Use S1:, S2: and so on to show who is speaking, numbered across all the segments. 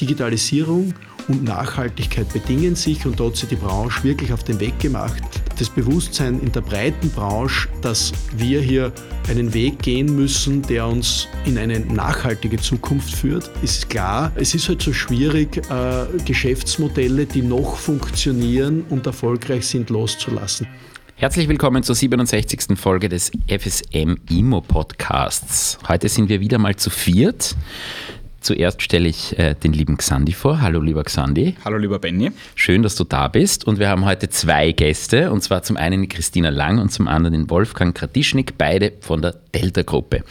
S1: Digitalisierung und Nachhaltigkeit bedingen sich und dort hat die Branche wirklich auf den Weg gemacht. Das Bewusstsein in der breiten Branche, dass wir hier einen Weg gehen müssen, der uns in eine nachhaltige Zukunft führt, ist klar. Es ist halt so schwierig, äh, Geschäftsmodelle, die noch funktionieren und erfolgreich sind, loszulassen.
S2: Herzlich willkommen zur 67. Folge des FSM Imo Podcasts. Heute sind wir wieder mal zu viert. Zuerst stelle ich äh, den lieben Xandi vor. Hallo, lieber Xandi.
S3: Hallo, lieber Benny.
S2: Schön, dass du da bist. Und wir haben heute zwei Gäste, und zwar zum einen Christina Lang und zum anderen den Wolfgang Kratischnik, beide von der Delta-Gruppe.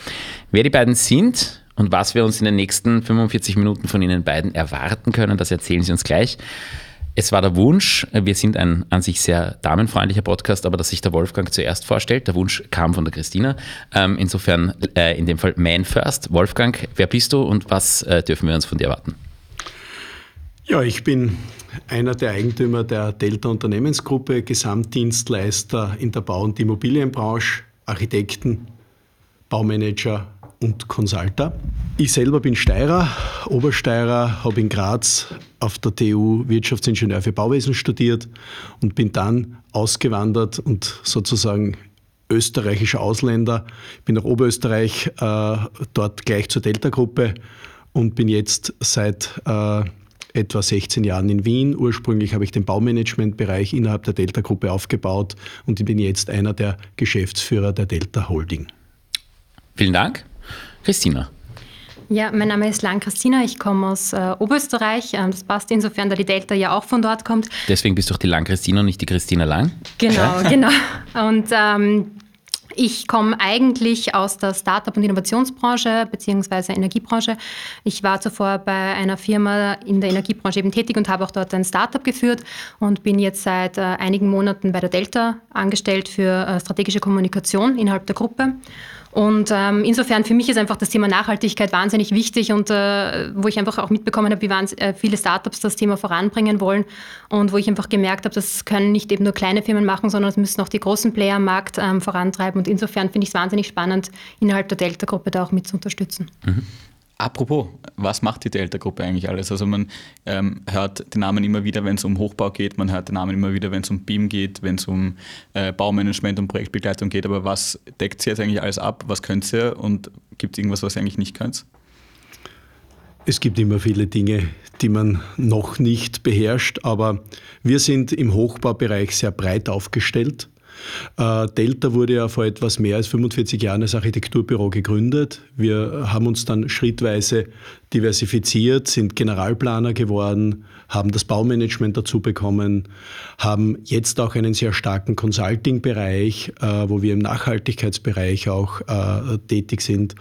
S2: Wer die beiden sind und was wir uns in den nächsten 45 Minuten von ihnen beiden erwarten können, das erzählen sie uns gleich. Es war der Wunsch, wir sind ein an sich sehr damenfreundlicher Podcast, aber dass sich der Wolfgang zuerst vorstellt. Der Wunsch kam von der Christina. Ähm, insofern äh, in dem Fall Man First. Wolfgang, wer bist du und was äh, dürfen wir uns von dir erwarten?
S1: Ja, ich bin einer der Eigentümer der Delta Unternehmensgruppe, Gesamtdienstleister in der Bau- und Immobilienbranche, Architekten, Baumanager und Consulter. Ich selber bin Steirer, Obersteirer, habe in Graz auf der TU Wirtschaftsingenieur für Bauwesen studiert und bin dann ausgewandert und sozusagen österreichischer Ausländer. Ich bin nach Oberösterreich, äh, dort gleich zur Delta-Gruppe und bin jetzt seit äh, etwa 16 Jahren in Wien. Ursprünglich habe ich den Baumanagementbereich innerhalb der Delta-Gruppe aufgebaut und ich bin jetzt einer der Geschäftsführer der Delta Holding.
S2: Vielen Dank. Christina.
S4: Ja, mein Name ist Lang Christina, ich komme aus äh, Oberösterreich. Ähm, das passt insofern, da die Delta ja auch von dort kommt.
S2: Deswegen bist du auch die Lang Christina und nicht die Christina Lang.
S4: Genau, ja? genau. Und ähm, ich komme eigentlich aus der Startup- und Innovationsbranche bzw. Energiebranche. Ich war zuvor bei einer Firma in der Energiebranche eben tätig und habe auch dort ein Startup geführt und bin jetzt seit äh, einigen Monaten bei der Delta angestellt für äh, strategische Kommunikation innerhalb der Gruppe. Und ähm, insofern für mich ist einfach das Thema Nachhaltigkeit wahnsinnig wichtig und äh, wo ich einfach auch mitbekommen habe, wie äh, viele Startups das Thema voranbringen wollen und wo ich einfach gemerkt habe, das können nicht eben nur kleine Firmen machen, sondern es müssen auch die großen Player am Markt ähm, vorantreiben. Und insofern finde ich es wahnsinnig spannend, innerhalb der Delta-Gruppe da auch mit zu unterstützen. Mhm.
S3: Apropos, was macht die Delta-Gruppe eigentlich alles? Also man ähm, hört den Namen immer wieder, wenn es um Hochbau geht, man hört den Namen immer wieder, wenn es um BIM geht, wenn es um äh, Baumanagement und Projektbegleitung geht, aber was deckt sie jetzt eigentlich alles ab? Was könnt ihr und gibt es irgendwas, was ihr eigentlich nicht könnt?
S1: Es gibt immer viele Dinge, die man noch nicht beherrscht, aber wir sind im Hochbaubereich sehr breit aufgestellt. Äh, Delta wurde ja vor etwas mehr als 45 Jahren als Architekturbüro gegründet. Wir haben uns dann schrittweise diversifiziert, sind Generalplaner geworden, haben das Baumanagement dazu bekommen, haben jetzt auch einen sehr starken Consulting-Bereich, äh, wo wir im Nachhaltigkeitsbereich auch äh, tätig sind.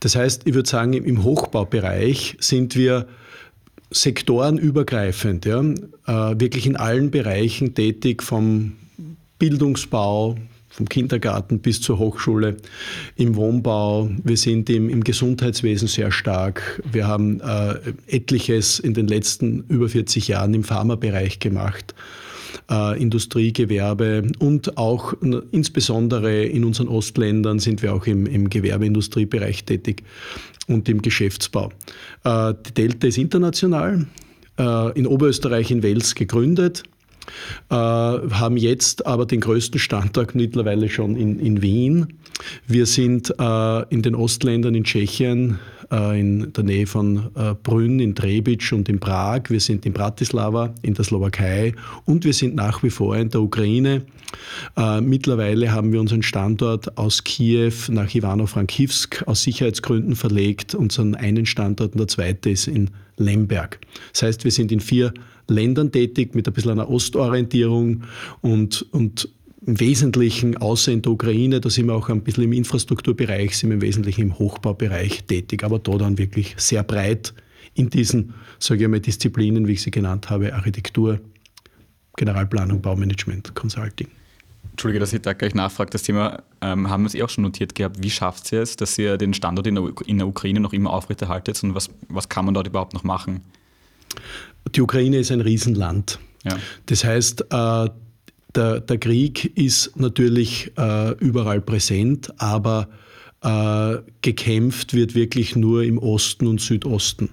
S1: Das heißt, ich würde sagen, im Hochbaubereich sind wir sektorenübergreifend, ja, wirklich in allen Bereichen tätig, vom Bildungsbau, vom Kindergarten bis zur Hochschule, im Wohnbau. Wir sind im, im Gesundheitswesen sehr stark. Wir haben äh, etliches in den letzten über 40 Jahren im Pharmabereich gemacht. Äh, Industrie, Gewerbe und auch insbesondere in unseren Ostländern sind wir auch im, im Gewerbeindustriebereich tätig und im Geschäftsbau. Äh, die Delta ist international, äh, in Oberösterreich in Wels gegründet, haben jetzt aber den größten Standort mittlerweile schon in, in Wien. Wir sind äh, in den Ostländern, in Tschechien, äh, in der Nähe von äh, Brünn, in Trebic und in Prag. Wir sind in Bratislava, in der Slowakei und wir sind nach wie vor in der Ukraine. Äh, mittlerweile haben wir unseren Standort aus Kiew nach Ivano-Frankivsk aus Sicherheitsgründen verlegt. Unseren einen Standort und der zweite ist in Lemberg. Das heißt, wir sind in vier Ländern tätig mit ein bisschen einer Ostorientierung und, und im Wesentlichen, außer in der Ukraine, da sind wir auch ein bisschen im Infrastrukturbereich, sind wir im Wesentlichen im Hochbaubereich tätig, aber da dann wirklich sehr breit in diesen, sage ich mal, Disziplinen, wie ich sie genannt habe, Architektur, Generalplanung, Baumanagement, Consulting.
S3: Entschuldige, dass ich da gleich nachfrage. Das Thema ähm, haben wir es eh auch schon notiert gehabt. Wie schafft ihr es, dass ihr den Standort in der, in der Ukraine noch immer aufrechterhaltet und was, was kann man dort überhaupt noch machen?
S1: Die Ukraine ist ein Riesenland. Ja. Das heißt, äh, der, der, Krieg ist natürlich äh, überall präsent, aber äh, gekämpft wird wirklich nur im Osten und Südosten.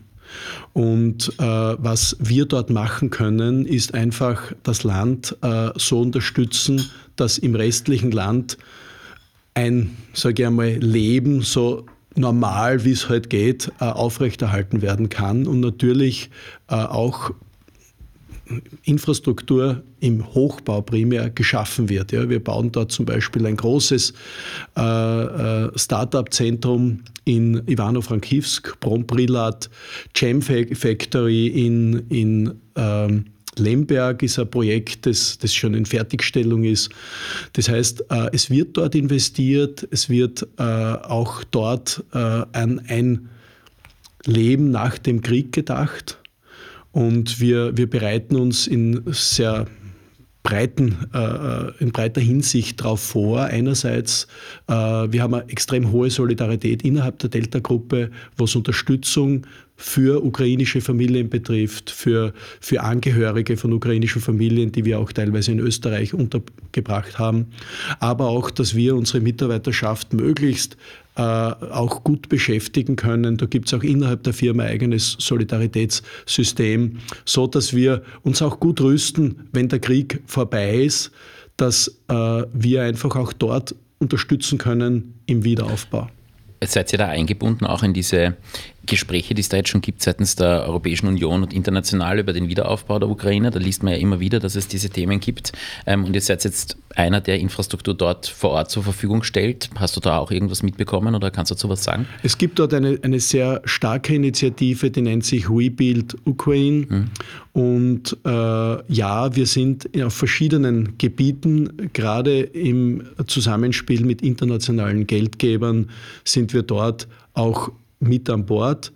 S1: Und äh, was wir dort machen können, ist einfach das Land so unterstützen, dass im restlichen Land ein, sage ich einmal, Leben so normal, wie es halt geht, äh, aufrechterhalten werden kann und natürlich äh, auch Infrastruktur im Hochbau primär geschaffen wird. Ja, wir bauen dort zum Beispiel ein großes äh, äh Start-up-Zentrum in Ivano-Frankivsk, Bromprilat, Gem Factory in, in ähm, Lemberg ist ein Projekt, das, das schon in Fertigstellung ist. Das heißt, äh, es wird dort investiert, es wird äh, auch dort äh, an ein Leben nach dem Krieg gedacht. Und wir, wir bereiten uns in sehr breiten, äh, in breiter Hinsicht darauf vor. Einerseits, äh, wir haben eine extrem hohe Solidarität innerhalb der Delta-Gruppe, was Unterstützung für ukrainische Familien betrifft, für, für Angehörige von ukrainischen Familien, die wir auch teilweise in Österreich untergebracht haben, aber auch, dass wir unsere Mitarbeiterschaft möglichst äh, auch gut beschäftigen können. Da gibt es auch innerhalb der Firma eigenes Solidaritätssystem, so dass wir uns auch gut rüsten, wenn der Krieg vorbei ist, dass äh, wir einfach auch dort unterstützen können im Wiederaufbau.
S2: Seid ihr da eingebunden auch in diese Gespräche, die es da jetzt schon gibt seitens der Europäischen Union und international über den Wiederaufbau der Ukraine? Da liest man ja immer wieder, dass es diese Themen gibt. Ähm, und ihr seid jetzt einer, der Infrastruktur dort vor Ort zur Verfügung stellt. Hast du da auch irgendwas mitbekommen oder kannst du dazu was sagen?
S1: Es gibt dort eine, eine sehr starke Initiative, die nennt sich Rebuild Ukraine. Mhm. Und äh, ja, wir sind auf verschiedenen Gebieten, gerade im Zusammenspiel mit internationalen Geldgebern, sind wir dort auch mit an Bord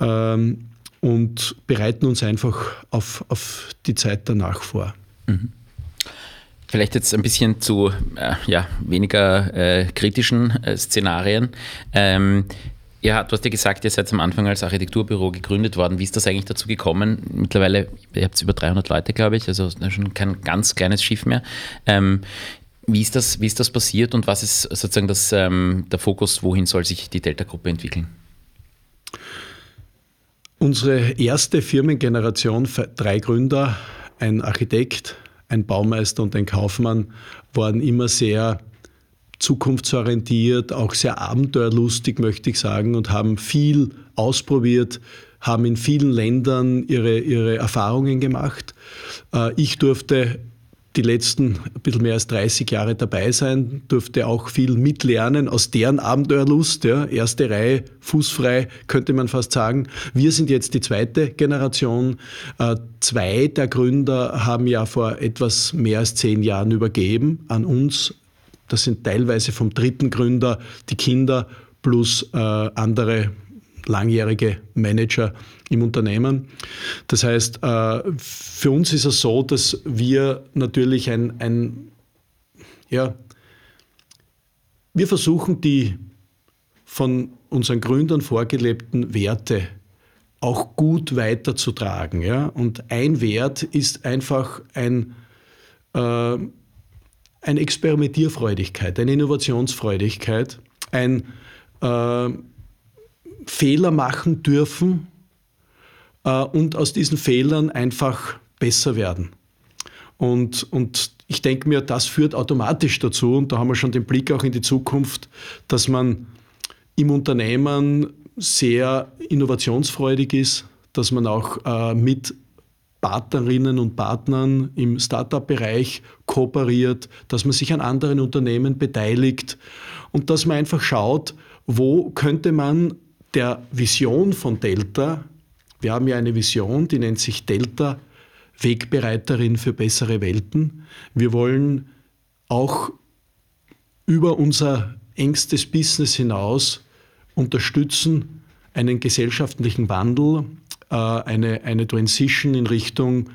S1: ähm, und bereiten uns einfach auf, auf die Zeit danach vor. Mhm.
S2: Vielleicht jetzt ein bisschen zu äh, ja, weniger äh, kritischen äh, Szenarien. Ähm, ja, du hast ja gesagt, ihr seid am Anfang als Architekturbüro gegründet worden. Wie ist das eigentlich dazu gekommen? Mittlerweile, ihr habt über 300 Leute, glaube ich, also schon kein ganz kleines Schiff mehr. Ähm, wie, ist das, wie ist das passiert und was ist sozusagen das, ähm, der Fokus, wohin soll sich die Delta-Gruppe entwickeln?
S1: Unsere erste Firmengeneration, drei Gründer, ein Architekt, ein Baumeister und ein Kaufmann, waren immer sehr zukunftsorientiert, auch sehr abenteuerlustig, möchte ich sagen, und haben viel ausprobiert, haben in vielen Ländern ihre, ihre Erfahrungen gemacht. Äh, ich durfte die letzten ein bisschen mehr als 30 Jahre dabei sein, durfte auch viel mitlernen aus deren Abenteuerlust. Ja. Erste Reihe, fußfrei, könnte man fast sagen. Wir sind jetzt die zweite Generation. Äh, zwei der Gründer haben ja vor etwas mehr als zehn Jahren übergeben an uns. Das sind teilweise vom dritten Gründer die Kinder plus äh, andere langjährige Manager im Unternehmen. Das heißt, äh, für uns ist es so, dass wir natürlich ein, ein ja, wir versuchen die von unseren Gründern vorgelebten Werte auch gut weiterzutragen. Ja? Und ein Wert ist einfach ein, äh, eine Experimentierfreudigkeit, eine Innovationsfreudigkeit, ein äh, Fehler machen dürfen äh, und aus diesen Fehlern einfach besser werden. Und, und ich denke mir, das führt automatisch dazu, und da haben wir schon den Blick auch in die Zukunft, dass man im Unternehmen sehr innovationsfreudig ist, dass man auch äh, mit Partnerinnen und Partnern im Startup-Bereich kooperiert, dass man sich an anderen Unternehmen beteiligt und dass man einfach schaut, wo könnte man der Vision von Delta, wir haben ja eine Vision, die nennt sich Delta Wegbereiterin für bessere Welten. Wir wollen auch über unser engstes Business hinaus unterstützen, einen gesellschaftlichen Wandel, äh, eine, eine Transition in Richtung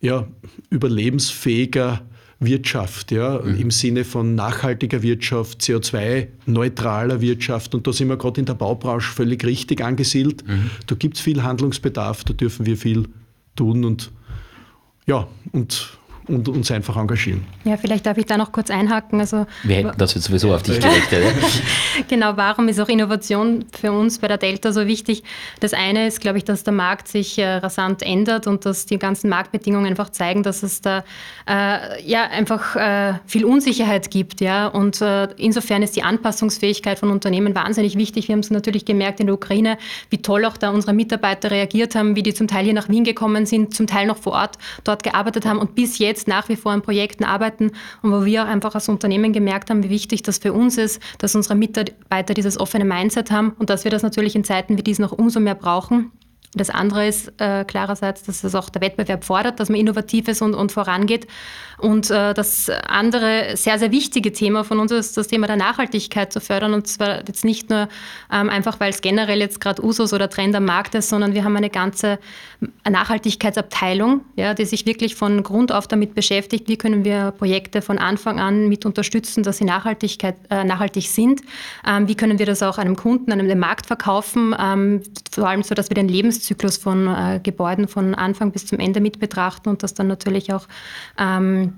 S1: ja, überlebensfähiger Wirtschaft, ja, mhm. im Sinne von nachhaltiger Wirtschaft, CO2-neutraler Wirtschaft. Und da sind wir gerade in der Baubranche völlig richtig angesiedelt. Mhm. Da gibt es viel Handlungsbedarf, da dürfen wir viel tun. Und ja, und und uns einfach engagieren.
S4: Ja, vielleicht darf ich da noch kurz einhaken. Also,
S2: Wir hätten das jetzt sowieso auf dich gerichtet.
S4: genau, warum ist auch Innovation für uns bei der Delta so wichtig? Das eine ist, glaube ich, dass der Markt sich äh, rasant ändert und dass die ganzen Marktbedingungen einfach zeigen, dass es da äh, ja einfach äh, viel Unsicherheit gibt. Ja? Und äh, insofern ist die Anpassungsfähigkeit von Unternehmen wahnsinnig wichtig. Wir haben es natürlich gemerkt in der Ukraine, wie toll auch da unsere Mitarbeiter reagiert haben, wie die zum Teil hier nach Wien gekommen sind, zum Teil noch vor Ort dort gearbeitet haben und bis jetzt nach wie vor an Projekten arbeiten und wo wir auch einfach als Unternehmen gemerkt haben, wie wichtig das für uns ist, dass unsere Mitarbeiter dieses offene Mindset haben und dass wir das natürlich in Zeiten wie diesen noch umso mehr brauchen. Das andere ist äh, klarerseits, dass es auch der Wettbewerb fordert, dass man innovativ ist und, und vorangeht. Und äh, das andere sehr, sehr wichtige Thema von uns ist das Thema der Nachhaltigkeit zu fördern. Und zwar jetzt nicht nur ähm, einfach, weil es generell jetzt gerade Usus oder Trend am Markt ist, sondern wir haben eine ganze Nachhaltigkeitsabteilung, ja, die sich wirklich von Grund auf damit beschäftigt, wie können wir Projekte von Anfang an mit unterstützen, dass sie Nachhaltigkeit, äh, nachhaltig sind. Ähm, wie können wir das auch einem Kunden, einem dem Markt verkaufen, ähm, vor allem so, dass wir den Lebens Lebenszyklus von äh, Gebäuden von Anfang bis zum Ende mit betrachten und das dann natürlich auch ähm,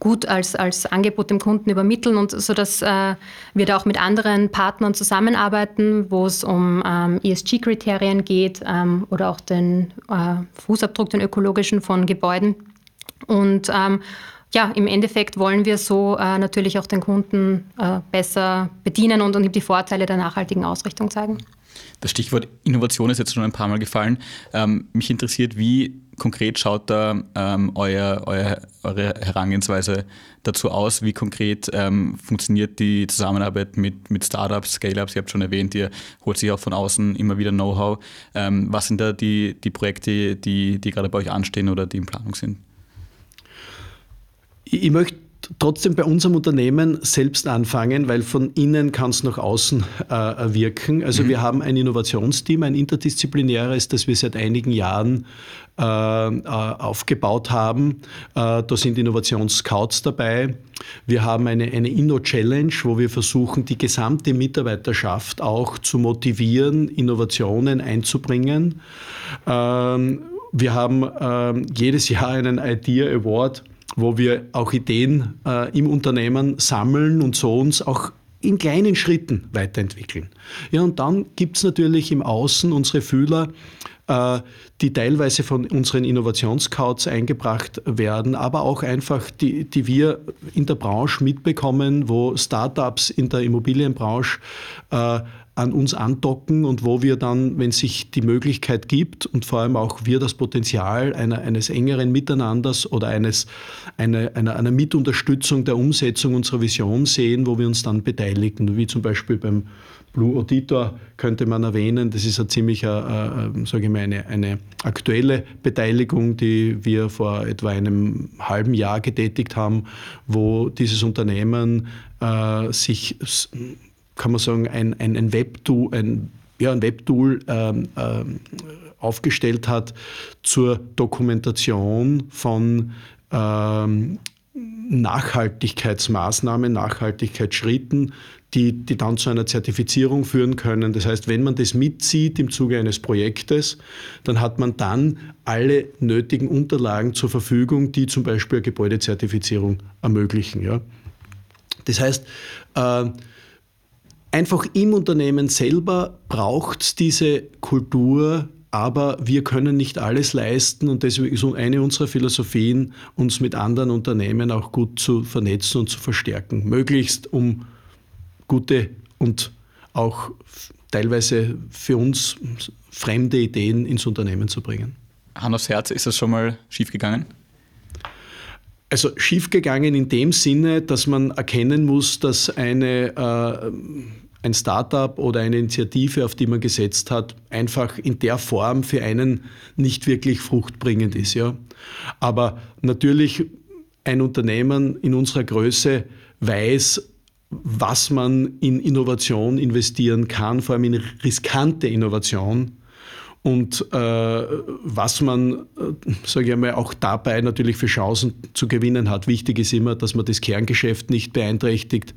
S4: gut als, als Angebot dem Kunden übermitteln und so dass äh, wir da auch mit anderen Partnern zusammenarbeiten, wo es um ähm, ESG-Kriterien geht ähm, oder auch den äh, Fußabdruck, den ökologischen von Gebäuden. Und ähm, ja, im Endeffekt wollen wir so äh, natürlich auch den Kunden äh, besser bedienen und, und die Vorteile der nachhaltigen Ausrichtung zeigen.
S3: Das Stichwort Innovation ist jetzt schon ein paar Mal gefallen. Ähm, mich interessiert, wie konkret schaut da ähm, euer, euer, eure Herangehensweise dazu aus? Wie konkret ähm, funktioniert die Zusammenarbeit mit, mit Startups, Scale-Ups? Ihr habt schon erwähnt, ihr holt sich auch von außen immer wieder Know-how. Ähm, was sind da die, die Projekte, die, die gerade bei euch anstehen oder die in Planung sind?
S1: Ich möchte trotzdem bei unserem Unternehmen selbst anfangen, weil von innen kann es nach außen äh, wirken. Also mhm. wir haben ein Innovationsteam, ein interdisziplinäres, das wir seit einigen Jahren äh, äh aufgebaut haben. Äh, da sind Innovationsscouts dabei. Wir haben eine, eine Inno-Challenge, wo wir versuchen, die gesamte Mitarbeiterschaft auch zu motivieren, Innovationen einzubringen. Ähm, wir haben ähm, jedes Jahr einen Idea Award wo wir auch Ideen äh, im Unternehmen sammeln und so uns auch in kleinen Schritten weiterentwickeln. Ja, und dann gibt es natürlich im Außen unsere Fühler, äh, die teilweise von unseren Innovationsscouts eingebracht werden, aber auch einfach, die, die wir in der Branche mitbekommen, wo Startups in der Immobilienbranche äh, an uns andocken und wo wir dann, wenn sich die Möglichkeit gibt und vor allem auch wir das Potenzial einer, eines engeren Miteinanders oder eines, eine, einer, einer Mitunterstützung der Umsetzung unserer Vision sehen, wo wir uns dann beteiligen, wie zum Beispiel beim Blue Auditor könnte man erwähnen. Das ist eine ziemlich, äh, äh, sage ich mal, eine, eine aktuelle Beteiligung, die wir vor etwa einem halben Jahr getätigt haben, wo dieses Unternehmen äh, sich kann man sagen, ein, ein, ein Webtool, ein, ja, ein Webtool ähm, ähm, aufgestellt hat zur Dokumentation von ähm, Nachhaltigkeitsmaßnahmen, Nachhaltigkeitsschritten, die, die dann zu einer Zertifizierung führen können. Das heißt, wenn man das mitzieht im Zuge eines Projektes, dann hat man dann alle nötigen Unterlagen zur Verfügung, die zum Beispiel eine Gebäudezertifizierung ermöglichen. Ja. Das heißt, äh, Einfach im Unternehmen selber braucht es diese Kultur, aber wir können nicht alles leisten und deswegen ist eine unserer Philosophien, uns mit anderen Unternehmen auch gut zu vernetzen und zu verstärken. Möglichst um gute und auch teilweise für uns fremde Ideen ins Unternehmen zu bringen.
S3: Hand aufs Herz, ist das schon mal schiefgegangen?
S1: Also schiefgegangen in dem Sinne, dass man erkennen muss, dass eine äh, ein Startup oder eine Initiative, auf die man gesetzt hat, einfach in der Form für einen nicht wirklich fruchtbringend ist. Ja. Aber natürlich ein Unternehmen in unserer Größe weiß, was man in Innovation investieren kann, vor allem in riskante Innovation und äh, was man, äh, sage ich einmal, auch dabei natürlich für Chancen zu gewinnen hat. Wichtig ist immer, dass man das Kerngeschäft nicht beeinträchtigt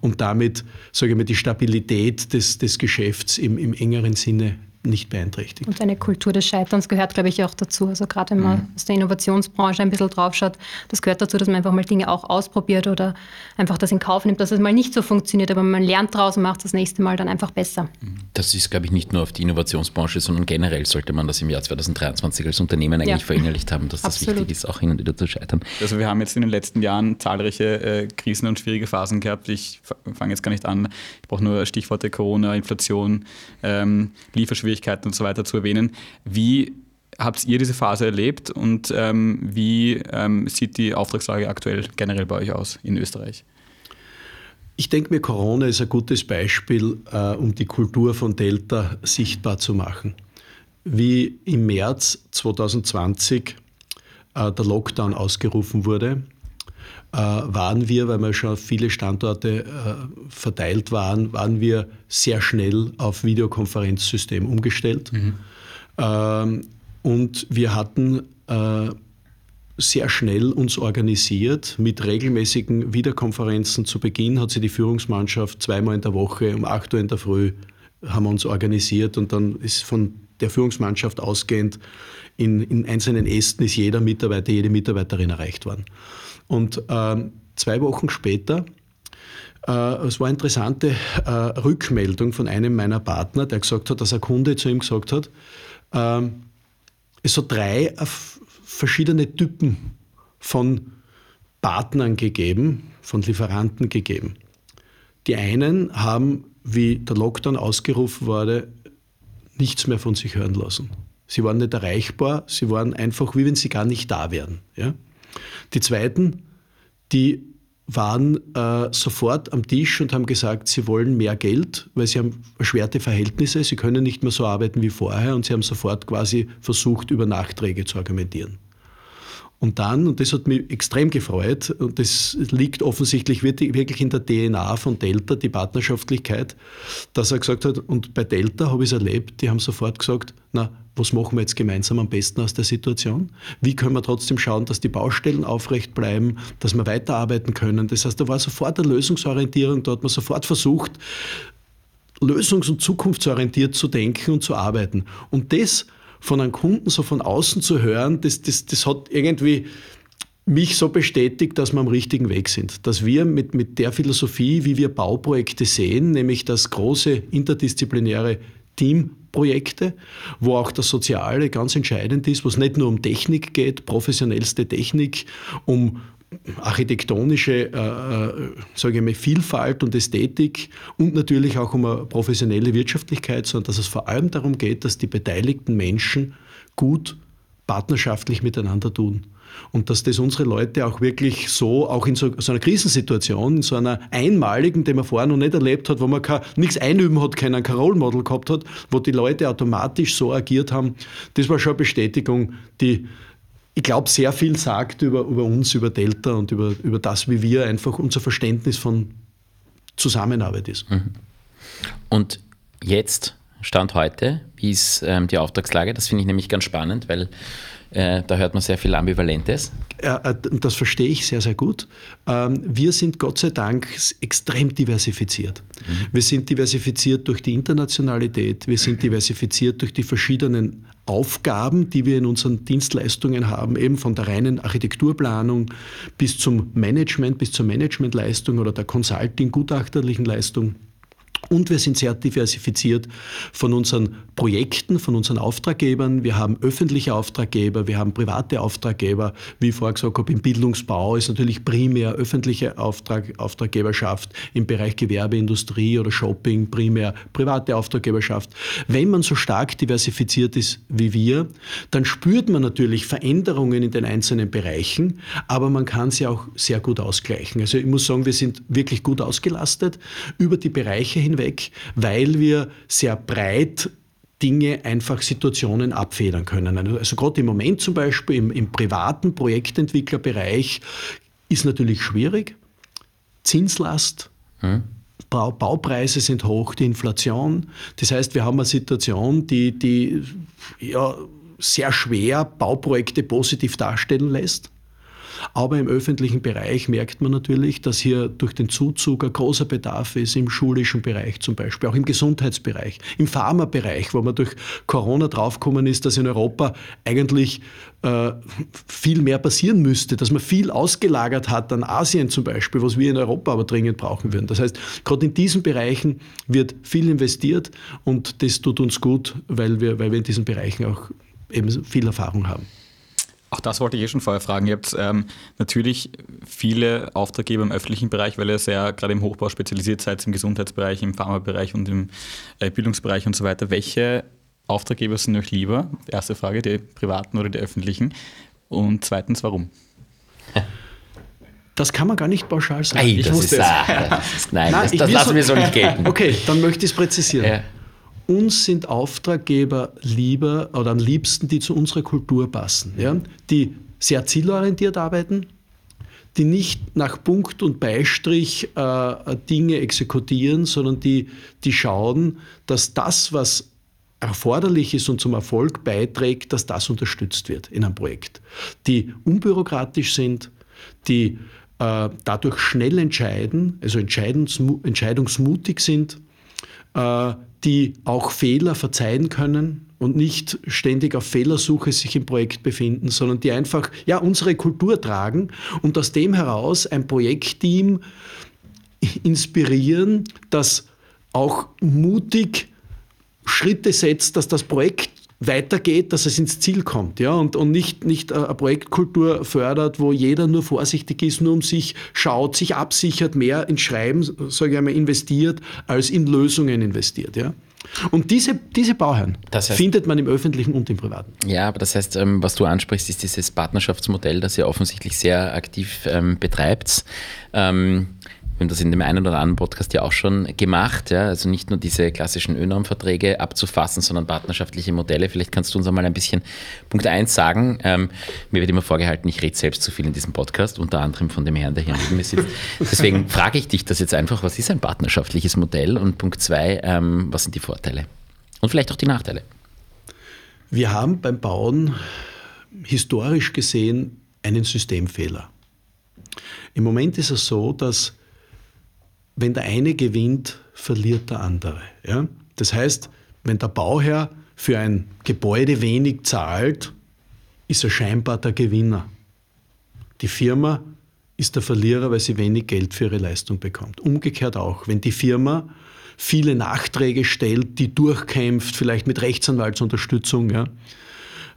S1: und damit, sage ich mal, die Stabilität des, des Geschäfts im, im engeren Sinne nicht beeinträchtigt.
S4: Und eine Kultur des Scheiterns gehört, glaube ich, auch dazu. Also gerade wenn man mhm. aus der Innovationsbranche ein bisschen draufschaut, das gehört dazu, dass man einfach mal Dinge auch ausprobiert oder einfach das in Kauf nimmt, dass es mal nicht so funktioniert, aber man lernt draus und macht das nächste Mal dann einfach besser.
S2: Das ist, glaube ich, nicht nur auf die Innovationsbranche, sondern generell sollte man das im Jahr 2023 als Unternehmen eigentlich ja. verinnerlicht haben, dass das wichtig ist, auch hin und wieder zu scheitern.
S3: Also wir haben jetzt in den letzten Jahren zahlreiche äh, Krisen und schwierige Phasen gehabt. Ich fange jetzt gar nicht an. Ich brauche nur Stichworte Corona, Inflation, ähm, Lieferschwierigkeiten und so weiter zu erwähnen. Wie habt ihr diese Phase erlebt und ähm, wie ähm, sieht die Auftragslage aktuell generell bei euch aus in Österreich?
S1: Ich denke mir, Corona ist ein gutes Beispiel, äh, um die Kultur von Delta sichtbar zu machen. Wie im März 2020 äh, der Lockdown ausgerufen wurde, waren wir, weil wir schon viele Standorte äh, verteilt waren, waren wir sehr schnell auf Videokonferenzsystem umgestellt. Mhm. Ähm, und wir hatten äh, sehr schnell uns organisiert mit regelmäßigen Videokonferenzen. Zu Beginn hat sich die Führungsmannschaft zweimal in der Woche um 8 Uhr in der Früh haben wir uns organisiert und dann ist von der Führungsmannschaft ausgehend in, in einzelnen Ästen ist jeder Mitarbeiter, jede Mitarbeiterin erreicht worden. Und ähm, zwei Wochen später, äh, es war eine interessante äh, Rückmeldung von einem meiner Partner, der gesagt hat, dass ein Kunde zu ihm gesagt hat, äh, es hat drei äh, verschiedene Typen von Partnern gegeben, von Lieferanten gegeben. Die einen haben, wie der Lockdown ausgerufen wurde, nichts mehr von sich hören lassen. Sie waren nicht erreichbar, sie waren einfach, wie wenn sie gar nicht da wären. Ja? Die zweiten, die waren äh, sofort am Tisch und haben gesagt, sie wollen mehr Geld, weil sie haben erschwerte Verhältnisse, sie können nicht mehr so arbeiten wie vorher und sie haben sofort quasi versucht, über Nachträge zu argumentieren. Und dann, und das hat mich extrem gefreut, und das liegt offensichtlich wirklich in der DNA von Delta, die Partnerschaftlichkeit, dass er gesagt hat, und bei Delta habe ich es erlebt, die haben sofort gesagt, na, was machen wir jetzt gemeinsam am besten aus der Situation? Wie können wir trotzdem schauen, dass die Baustellen aufrecht bleiben, dass wir weiterarbeiten können? Das heißt, da war sofort eine Lösungsorientierung, da hat man sofort versucht, lösungs- und zukunftsorientiert zu denken und zu arbeiten. Und das von einem Kunden so von außen zu hören, das, das, das hat irgendwie mich so bestätigt, dass wir am richtigen Weg sind. Dass wir mit, mit der Philosophie, wie wir Bauprojekte sehen, nämlich das große interdisziplinäre Teamprojekte, wo auch das Soziale ganz entscheidend ist, wo es nicht nur um Technik geht, professionellste Technik, um architektonische äh, äh, sage ich mal, Vielfalt und Ästhetik und natürlich auch um eine professionelle Wirtschaftlichkeit, sondern dass es vor allem darum geht, dass die beteiligten Menschen gut partnerschaftlich miteinander tun. Und dass das unsere Leute auch wirklich so, auch in so, so einer Krisensituation, in so einer einmaligen, die man vorher noch nicht erlebt hat, wo man nichts einüben hat können, kein Model gehabt hat, wo die Leute automatisch so agiert haben, das war schon eine Bestätigung, die ich glaube, sehr viel sagt über, über uns, über Delta und über, über das, wie wir einfach unser Verständnis von Zusammenarbeit ist. Mhm.
S2: Und jetzt, Stand heute, wie ist ähm, die Auftragslage? Das finde ich nämlich ganz spannend, weil äh, da hört man sehr viel Ambivalentes.
S1: Äh, das verstehe ich sehr, sehr gut. Ähm, wir sind Gott sei Dank extrem diversifiziert. Mhm. Wir sind diversifiziert durch die Internationalität, wir sind diversifiziert durch die verschiedenen Aufgaben, die wir in unseren Dienstleistungen haben, eben von der reinen Architekturplanung bis zum Management, bis zur Managementleistung oder der Consulting-gutachterlichen Leistung. Und wir sind sehr diversifiziert von unseren Projekten, von unseren Auftraggebern. Wir haben öffentliche Auftraggeber, wir haben private Auftraggeber. Wie ich vorher gesagt habe, im Bildungsbau ist natürlich primär öffentliche Auftrag, Auftraggeberschaft, im Bereich Gewerbe, Industrie oder Shopping primär private Auftraggeberschaft. Wenn man so stark diversifiziert ist wie wir, dann spürt man natürlich Veränderungen in den einzelnen Bereichen, aber man kann sie auch sehr gut ausgleichen. Also ich muss sagen, wir sind wirklich gut ausgelastet über die Bereiche hinweg, weil wir sehr breit Dinge, einfach Situationen abfedern können. Also, gerade im Moment zum Beispiel im, im privaten Projektentwicklerbereich ist natürlich schwierig. Zinslast, hm. Baupreise sind hoch, die Inflation. Das heißt, wir haben eine Situation, die, die ja, sehr schwer Bauprojekte positiv darstellen lässt. Aber im öffentlichen Bereich merkt man natürlich, dass hier durch den Zuzug ein großer Bedarf ist im schulischen Bereich zum Beispiel, auch im Gesundheitsbereich, im Pharmabereich, wo man durch Corona draufgekommen ist, dass in Europa eigentlich äh, viel mehr passieren müsste, dass man viel ausgelagert hat an Asien zum Beispiel, was wir in Europa aber dringend brauchen würden. Das heißt, gerade in diesen Bereichen wird viel investiert und das tut uns gut, weil wir, weil wir in diesen Bereichen auch eben viel Erfahrung haben.
S3: Auch das wollte ich eh schon vorher fragen. Ihr habt ähm, natürlich viele Auftraggeber im öffentlichen Bereich, weil ihr sehr gerade im Hochbau spezialisiert seid, im Gesundheitsbereich, im Pharmabereich und im äh, Bildungsbereich und so weiter. Welche Auftraggeber sind euch lieber? Erste Frage, die privaten oder die öffentlichen? Und zweitens, warum?
S1: Das kann man gar nicht pauschal sagen.
S2: Ei, das, ist, ah, das ist, nein, nein, das, das lassen so, wir so nicht gelten.
S1: Okay, dann möchte ich es präzisieren. Ja. Uns sind Auftraggeber lieber oder am liebsten, die zu unserer Kultur passen, ja? die sehr zielorientiert arbeiten, die nicht nach Punkt und Beistrich äh, Dinge exekutieren, sondern die, die schauen, dass das, was erforderlich ist und zum Erfolg beiträgt, dass das unterstützt wird in einem Projekt. Die unbürokratisch sind, die äh, dadurch schnell entscheiden, also entscheidungsmutig sind, äh, die auch Fehler verzeihen können und nicht ständig auf Fehlersuche sich im Projekt befinden, sondern die einfach ja, unsere Kultur tragen und aus dem heraus ein Projektteam inspirieren, das auch mutig Schritte setzt, dass das Projekt weitergeht, dass es ins Ziel kommt, ja, und, und nicht, nicht eine Projektkultur fördert, wo jeder nur vorsichtig ist, nur um sich schaut, sich absichert, mehr in Schreiben, sage ich einmal, investiert, als in Lösungen investiert, ja. Und diese, diese Bauherren das heißt, findet man im öffentlichen und im privaten.
S2: Ja, aber das heißt, ähm, was du ansprichst, ist dieses Partnerschaftsmodell, das ihr offensichtlich sehr aktiv ähm, betreibt. Ähm, wir haben das in dem einen oder anderen Podcast ja auch schon gemacht. Ja? Also nicht nur diese klassischen ÖNOM-Verträge abzufassen, sondern partnerschaftliche Modelle. Vielleicht kannst du uns einmal ein bisschen Punkt 1 sagen. Ähm, mir wird immer vorgehalten, ich rede selbst zu viel in diesem Podcast, unter anderem von dem Herrn, der hier neben mir sitzt. Deswegen frage ich dich das jetzt einfach, was ist ein partnerschaftliches Modell? Und Punkt 2, ähm, was sind die Vorteile? Und vielleicht auch die Nachteile.
S1: Wir haben beim Bauen historisch gesehen einen Systemfehler. Im Moment ist es so, dass wenn der eine gewinnt, verliert der andere. Ja? Das heißt, wenn der Bauherr für ein Gebäude wenig zahlt, ist er scheinbar der Gewinner. Die Firma ist der Verlierer, weil sie wenig Geld für ihre Leistung bekommt. Umgekehrt auch, wenn die Firma viele Nachträge stellt, die durchkämpft, vielleicht mit Rechtsanwaltsunterstützung, ja,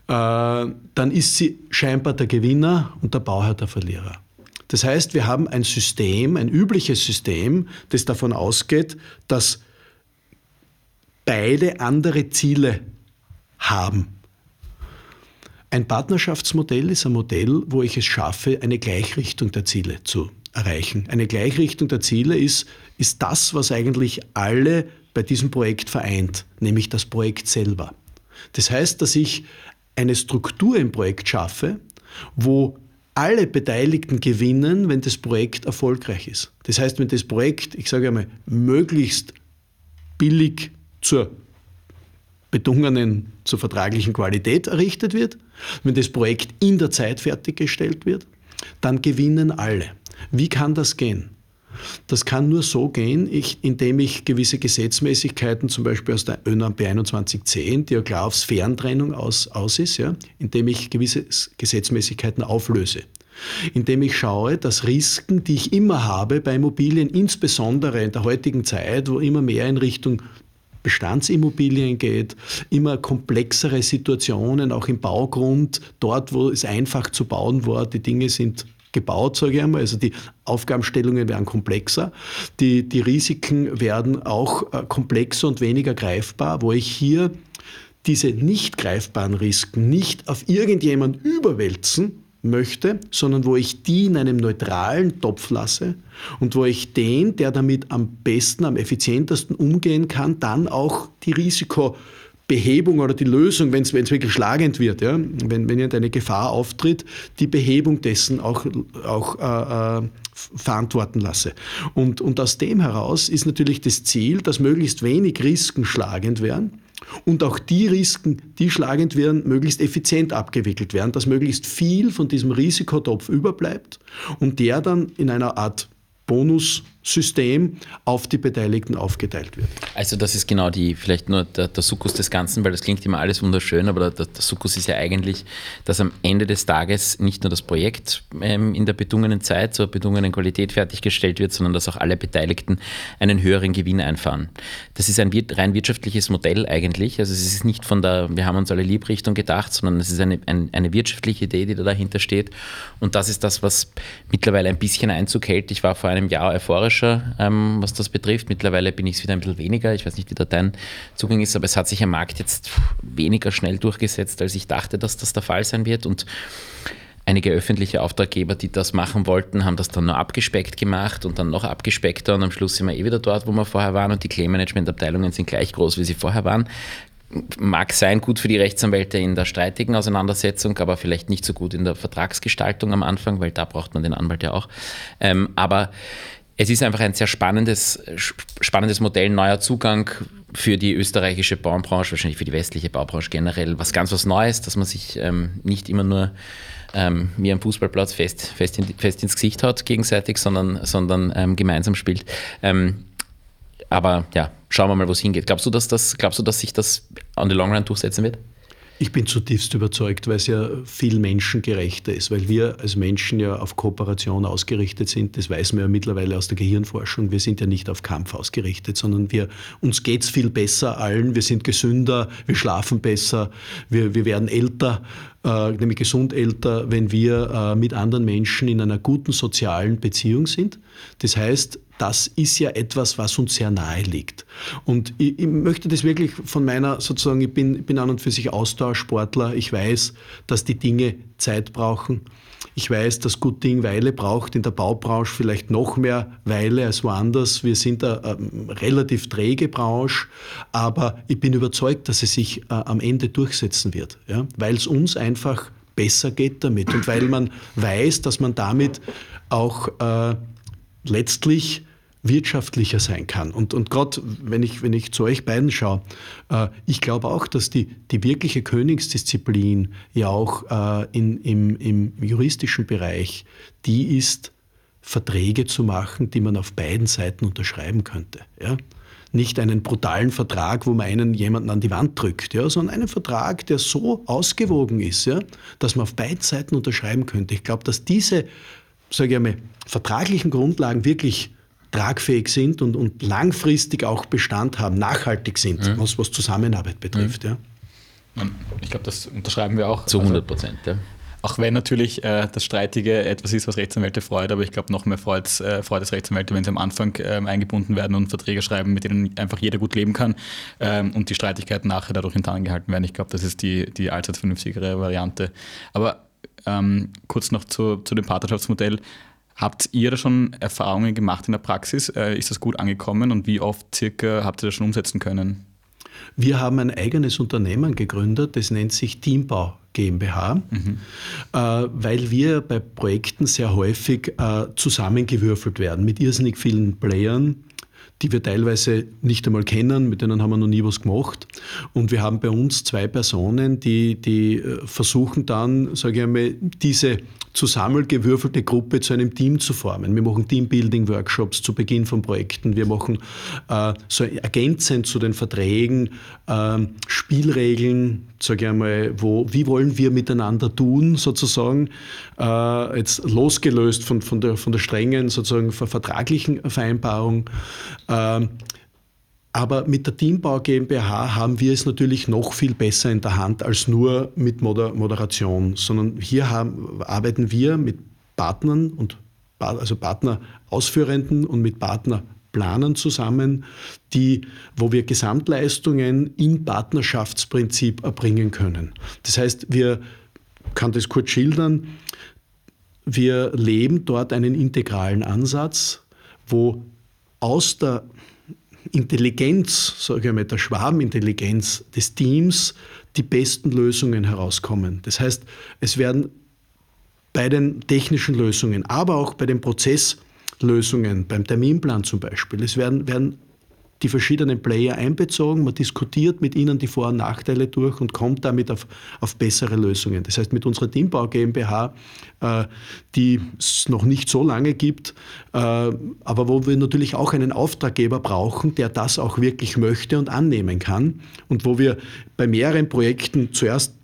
S1: äh, dann ist sie scheinbar der Gewinner und der Bauherr der Verlierer. Das heißt, wir haben ein System, ein übliches System, das davon ausgeht, dass beide andere Ziele haben. Ein Partnerschaftsmodell ist ein Modell, wo ich es schaffe, eine Gleichrichtung der Ziele zu erreichen. Eine Gleichrichtung der Ziele ist, ist das, was eigentlich alle bei diesem Projekt vereint, nämlich das Projekt selber. Das heißt, dass ich eine Struktur im Projekt schaffe, wo alle Beteiligten gewinnen, wenn das Projekt erfolgreich ist. Das heißt, wenn das Projekt, ich sage einmal, möglichst billig zur bedungenen, zur vertraglichen Qualität errichtet wird, wenn das Projekt in der Zeit fertiggestellt wird, dann gewinnen alle. Wie kann das gehen? Das kann nur so gehen, ich, indem ich gewisse Gesetzmäßigkeiten, zum Beispiel aus der ÖNAMP 2110, die ja klar auf Sphärentrennung aus, aus ist, ja, indem ich gewisse Gesetzmäßigkeiten auflöse. Indem ich schaue, dass Risiken, die ich immer habe bei Immobilien, insbesondere in der heutigen Zeit, wo immer mehr in Richtung Bestandsimmobilien geht, immer komplexere Situationen, auch im Baugrund, dort, wo es einfach zu bauen war, die Dinge sind gebaut, sage ich einmal. Also die Aufgabenstellungen werden komplexer, die, die Risiken werden auch äh, komplexer und weniger greifbar, wo ich hier diese nicht greifbaren Risiken nicht auf irgendjemand überwälzen möchte, sondern wo ich die in einem neutralen Topf lasse und wo ich den, der damit am besten, am effizientesten umgehen kann, dann auch die Risiko Behebung oder die Lösung, wenn es wirklich schlagend wird, ja, wenn, wenn irgendeine Gefahr auftritt, die Behebung dessen auch, auch äh, äh, verantworten lasse. Und, und aus dem heraus ist natürlich das Ziel, dass möglichst wenig Risiken schlagend werden Und auch die Risiken, die schlagend werden, möglichst effizient abgewickelt werden, dass möglichst viel von diesem Risikotopf überbleibt und der dann in einer Art Bonussystem auf die Beteiligten aufgeteilt wird.
S2: Also das ist genau die, vielleicht nur der, der Sukkus des Ganzen, weil das klingt immer alles wunderschön, aber der, der Sukkus ist ja eigentlich, dass am Ende des Tages nicht nur das Projekt ähm, in der bedungenen Zeit zur bedungenen Qualität fertiggestellt wird, sondern dass auch alle Beteiligten einen höheren Gewinn einfahren. Das ist ein rein wirtschaftliches Modell eigentlich. Also es ist nicht von der, wir haben uns alle Liebrichtung gedacht, sondern es ist eine, ein, eine wirtschaftliche Idee, die da dahinter steht. Und das ist das, was mittlerweile ein bisschen Einzug hält. Ich war vor einem Jahr euphorischer, ähm, was das betrifft. Mittlerweile bin ich es wieder ein bisschen weniger. Ich weiß nicht, wie da dein Zugang ist, aber es hat sich am Markt jetzt weniger schnell durchgesetzt, als ich dachte, dass das der Fall sein wird. Und einige öffentliche Auftraggeber, die das machen wollten, haben das dann nur abgespeckt gemacht und dann noch abgespeckter und am Schluss sind wir eh wieder dort, wo wir vorher waren und die Claim-Management-Abteilungen sind gleich groß, wie sie vorher waren. Mag sein, gut für die Rechtsanwälte in der streitigen Auseinandersetzung, aber vielleicht nicht so gut in der Vertragsgestaltung am Anfang, weil da braucht man den Anwalt ja auch. Ähm, aber es ist einfach ein sehr spannendes, spannendes Modell, neuer Zugang für die österreichische Baubranche, wahrscheinlich für die westliche Baubranche generell, was ganz was Neues, dass man sich ähm, nicht immer nur ähm, wie am Fußballplatz fest, fest, in, fest, ins Gesicht hat gegenseitig, sondern, sondern ähm, gemeinsam spielt. Ähm, aber ja, schauen wir mal, wo es hingeht. Glaubst du, dass das, glaubst du, dass sich das on the long run durchsetzen wird?
S1: Ich bin zutiefst überzeugt, weil es ja viel menschengerechter ist, weil wir als Menschen ja auf Kooperation ausgerichtet sind. Das weiß man ja mittlerweile aus der Gehirnforschung. Wir sind ja nicht auf Kampf ausgerichtet, sondern wir, uns geht es viel besser allen. Wir sind gesünder, wir schlafen besser, wir, wir werden älter, äh, nämlich gesund älter, wenn wir äh, mit anderen Menschen in einer guten sozialen Beziehung sind. Das heißt, das ist ja etwas, was uns sehr nahe liegt. Und ich, ich, möchte das wirklich von meiner, sozusagen, ich bin, bin an und für sich Austauschsportler. Ich weiß, dass die Dinge Zeit brauchen. Ich weiß, dass gut Ding Weile braucht, in der Baubranche vielleicht noch mehr Weile als woanders. Wir sind eine, eine relativ träge Branche, aber ich bin überzeugt, dass es sich äh, am Ende durchsetzen wird, ja? weil es uns einfach besser geht damit und weil man weiß, dass man damit auch äh, letztlich wirtschaftlicher sein kann. Und, und gerade wenn ich, wenn ich zu euch beiden schaue, äh, ich glaube auch, dass die, die wirkliche Königsdisziplin ja auch äh, in, im, im juristischen Bereich die ist, Verträge zu machen, die man auf beiden Seiten unterschreiben könnte. Ja? Nicht einen brutalen Vertrag, wo man einen jemanden an die Wand drückt, ja, sondern einen Vertrag, der so ausgewogen ist, ja, dass man auf beiden Seiten unterschreiben könnte. Ich glaube, dass diese, sage ich einmal, vertraglichen Grundlagen wirklich tragfähig sind und, und langfristig auch Bestand haben, nachhaltig sind, mhm. was, was Zusammenarbeit betrifft. Mhm.
S3: Ja. Ich glaube, das unterschreiben wir auch.
S2: Zu 100 also Prozent, also, ja.
S3: Auch wenn natürlich äh, das Streitige etwas ist, was Rechtsanwälte freut, aber ich glaube, noch mehr freut, äh, freut es Rechtsanwälte, wenn sie am Anfang äh, eingebunden werden und Verträge schreiben, mit denen einfach jeder gut leben kann ähm, und die Streitigkeiten nachher dadurch hintan gehalten werden. Ich glaube, das ist die, die allseits vernünftigere Variante. Aber ähm, kurz noch zu, zu dem Partnerschaftsmodell. Habt ihr da schon Erfahrungen gemacht in der Praxis? Äh, ist das gut angekommen und wie oft circa habt ihr das schon umsetzen können?
S1: Wir haben ein eigenes Unternehmen gegründet, das nennt sich Teambau GmbH, mhm. äh, weil wir bei Projekten sehr häufig äh, zusammengewürfelt werden mit irrsinnig vielen Playern, die wir teilweise nicht einmal kennen, mit denen haben wir noch nie was gemacht. Und wir haben bei uns zwei Personen, die, die äh, versuchen dann, sage ich einmal, diese zusammengewürfelte Gruppe zu einem Team zu formen. Wir machen Teambuilding-Workshops zu Beginn von Projekten. Wir machen äh, so ergänzend zu den Verträgen äh, Spielregeln, sage ich einmal, wo, wie wollen wir miteinander tun, sozusagen, äh, jetzt losgelöst von, von, der, von der strengen, sozusagen vertraglichen Vereinbarung. Ähm, aber mit der Teambau GmbH haben wir es natürlich noch viel besser in der Hand als nur mit Moder Moderation, sondern hier haben, arbeiten wir mit Partnern und also Partnerausführenden und mit Partnerplanern zusammen, die, wo wir Gesamtleistungen im Partnerschaftsprinzip erbringen können. Das heißt, wir kann das kurz schildern. Wir leben dort einen integralen Ansatz, wo aus der Intelligenz, sage ich mal, der Schwarmintelligenz des Teams die besten Lösungen herauskommen. Das heißt, es werden bei den technischen Lösungen, aber auch bei den Prozesslösungen, beim Terminplan zum Beispiel, es werden, werden die verschiedenen Player einbezogen, man diskutiert mit ihnen die Vor- und Nachteile durch und kommt damit auf, auf bessere Lösungen. Das heißt, mit unserer Teambau GmbH, äh, die es noch nicht so lange gibt, äh, aber wo wir natürlich auch einen Auftraggeber brauchen, der das auch wirklich möchte und annehmen kann und wo wir bei mehreren Projekten zuerst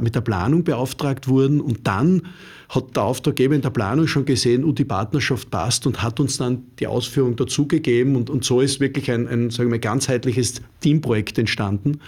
S1: mit der Planung beauftragt wurden und dann hat der Auftraggeber in der Planung schon gesehen, oh, die Partnerschaft passt und hat uns dann die Ausführung dazugegeben und, und so ist wirklich ein, ein sagen wir, ganzheitliches Teamprojekt entstanden.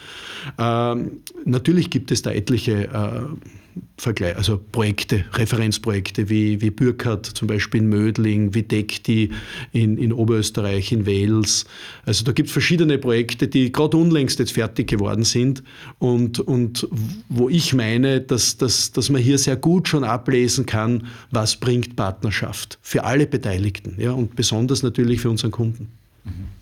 S1: Ähm, natürlich gibt es da etliche äh, Vergleich, also Projekte, Referenzprojekte wie, wie Bürkhardt zum Beispiel in Mödling, wie Dekti in, in Oberösterreich, in Wales. Also da gibt es verschiedene Projekte, die gerade unlängst jetzt fertig geworden sind und, und wo ich meine, dass, dass, dass man hier sehr gut schon ablesen kann, was bringt Partnerschaft für alle Beteiligten ja, und besonders natürlich für unseren Kunden. Mhm.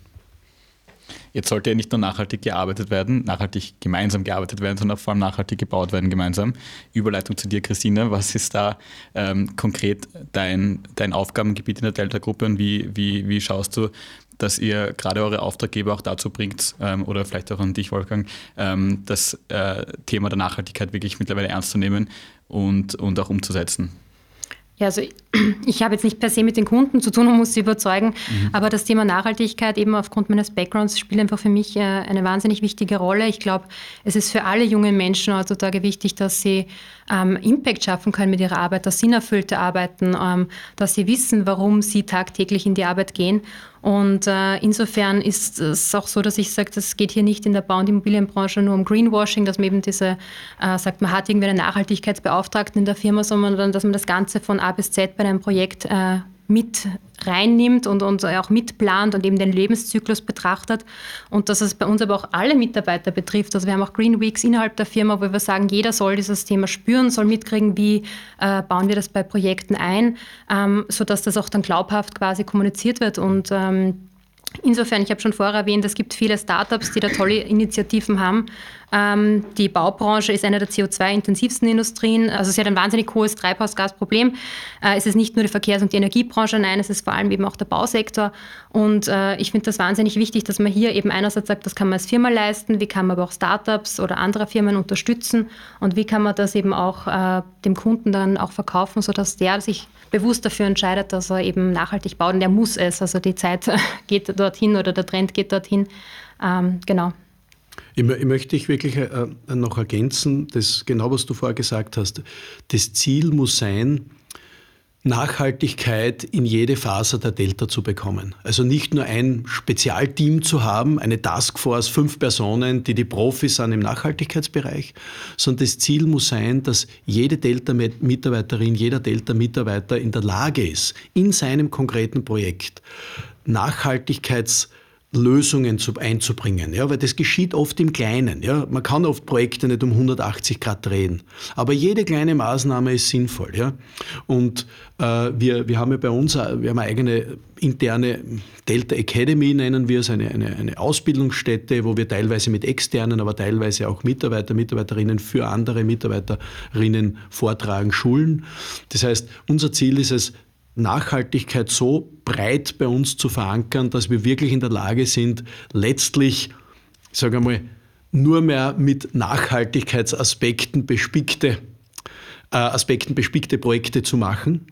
S3: Jetzt sollte ja nicht nur nachhaltig gearbeitet werden, nachhaltig gemeinsam gearbeitet werden, sondern vor allem nachhaltig gebaut werden gemeinsam. Überleitung zu dir, Christine. Was ist da ähm, konkret dein, dein Aufgabengebiet in der Delta-Gruppe und wie, wie, wie schaust du, dass ihr gerade eure Auftraggeber auch dazu bringt, ähm, oder vielleicht auch an dich, Wolfgang, ähm, das äh, Thema der Nachhaltigkeit wirklich mittlerweile ernst zu nehmen und, und auch umzusetzen?
S4: Ja, also ich habe jetzt nicht per se mit den Kunden zu tun und muss sie überzeugen, mhm. aber das Thema Nachhaltigkeit eben aufgrund meines Backgrounds spielt einfach für mich äh, eine wahnsinnig wichtige Rolle. Ich glaube, es ist für alle jungen Menschen heutzutage wichtig, dass sie ähm, Impact schaffen können mit ihrer Arbeit, dass sinnerfüllte Arbeiten, ähm, dass sie wissen, warum sie tagtäglich in die Arbeit gehen. Und äh, insofern ist es auch so, dass ich sage, das geht hier nicht in der Bau- und Immobilienbranche nur um Greenwashing, dass man eben diese, äh, sagt, man hat irgendwie einen Nachhaltigkeitsbeauftragten in der Firma, sondern dass man das Ganze von A bis Z bei einem Projekt äh, mit reinnimmt und, und auch mitplant und eben den Lebenszyklus betrachtet. Und dass es bei uns aber auch alle Mitarbeiter betrifft. Also wir haben auch Green Weeks innerhalb der Firma, wo wir sagen, jeder soll dieses Thema spüren, soll mitkriegen, wie äh, bauen wir das bei Projekten ein, ähm, sodass das auch dann glaubhaft quasi kommuniziert wird. Und ähm, Insofern, ich habe schon vorher erwähnt, es gibt viele Startups, die da tolle Initiativen haben. Ähm, die Baubranche ist eine der CO2-intensivsten Industrien. Also sie hat ein wahnsinnig hohes Treibhausgasproblem. Äh, es ist nicht nur die Verkehrs- und die Energiebranche, nein, es ist vor allem eben auch der Bausektor. Und äh, ich finde das wahnsinnig wichtig, dass man hier eben einerseits sagt, das kann man als Firma leisten, wie kann man aber auch Startups oder andere Firmen unterstützen und wie kann man das eben auch äh, dem Kunden dann auch verkaufen, sodass der sich bewusst dafür entscheidet, dass er eben nachhaltig baut. Und der muss es. Also die Zeit geht dorthin oder der Trend geht dorthin. Ähm, genau.
S1: Ich, ich möchte dich wirklich äh, noch ergänzen, das genau was du vorher gesagt hast. Das Ziel muss sein, Nachhaltigkeit in jede Phase der Delta zu bekommen. Also nicht nur ein Spezialteam zu haben, eine Taskforce, fünf Personen, die die Profis sind im Nachhaltigkeitsbereich, sondern das Ziel muss sein, dass jede Delta-Mitarbeiterin, jeder Delta-Mitarbeiter in der Lage ist, in seinem konkreten Projekt Nachhaltigkeits- Lösungen zu, einzubringen, ja, weil das geschieht oft im Kleinen. Ja. Man kann oft Projekte nicht um 180 Grad drehen, aber jede kleine Maßnahme ist sinnvoll. Ja. Und äh, wir, wir haben ja bei uns wir haben eine eigene interne Delta Academy, nennen wir es, eine, eine, eine Ausbildungsstätte, wo wir teilweise mit externen, aber teilweise auch Mitarbeiter, Mitarbeiterinnen für andere Mitarbeiterinnen vortragen, schulen. Das heißt, unser Ziel ist es, Nachhaltigkeit so breit bei uns zu verankern, dass wir wirklich in der Lage sind, letztlich, sagen wir mal, nur mehr mit Nachhaltigkeitsaspekten bespickte, äh, Aspekten bespickte Projekte zu machen,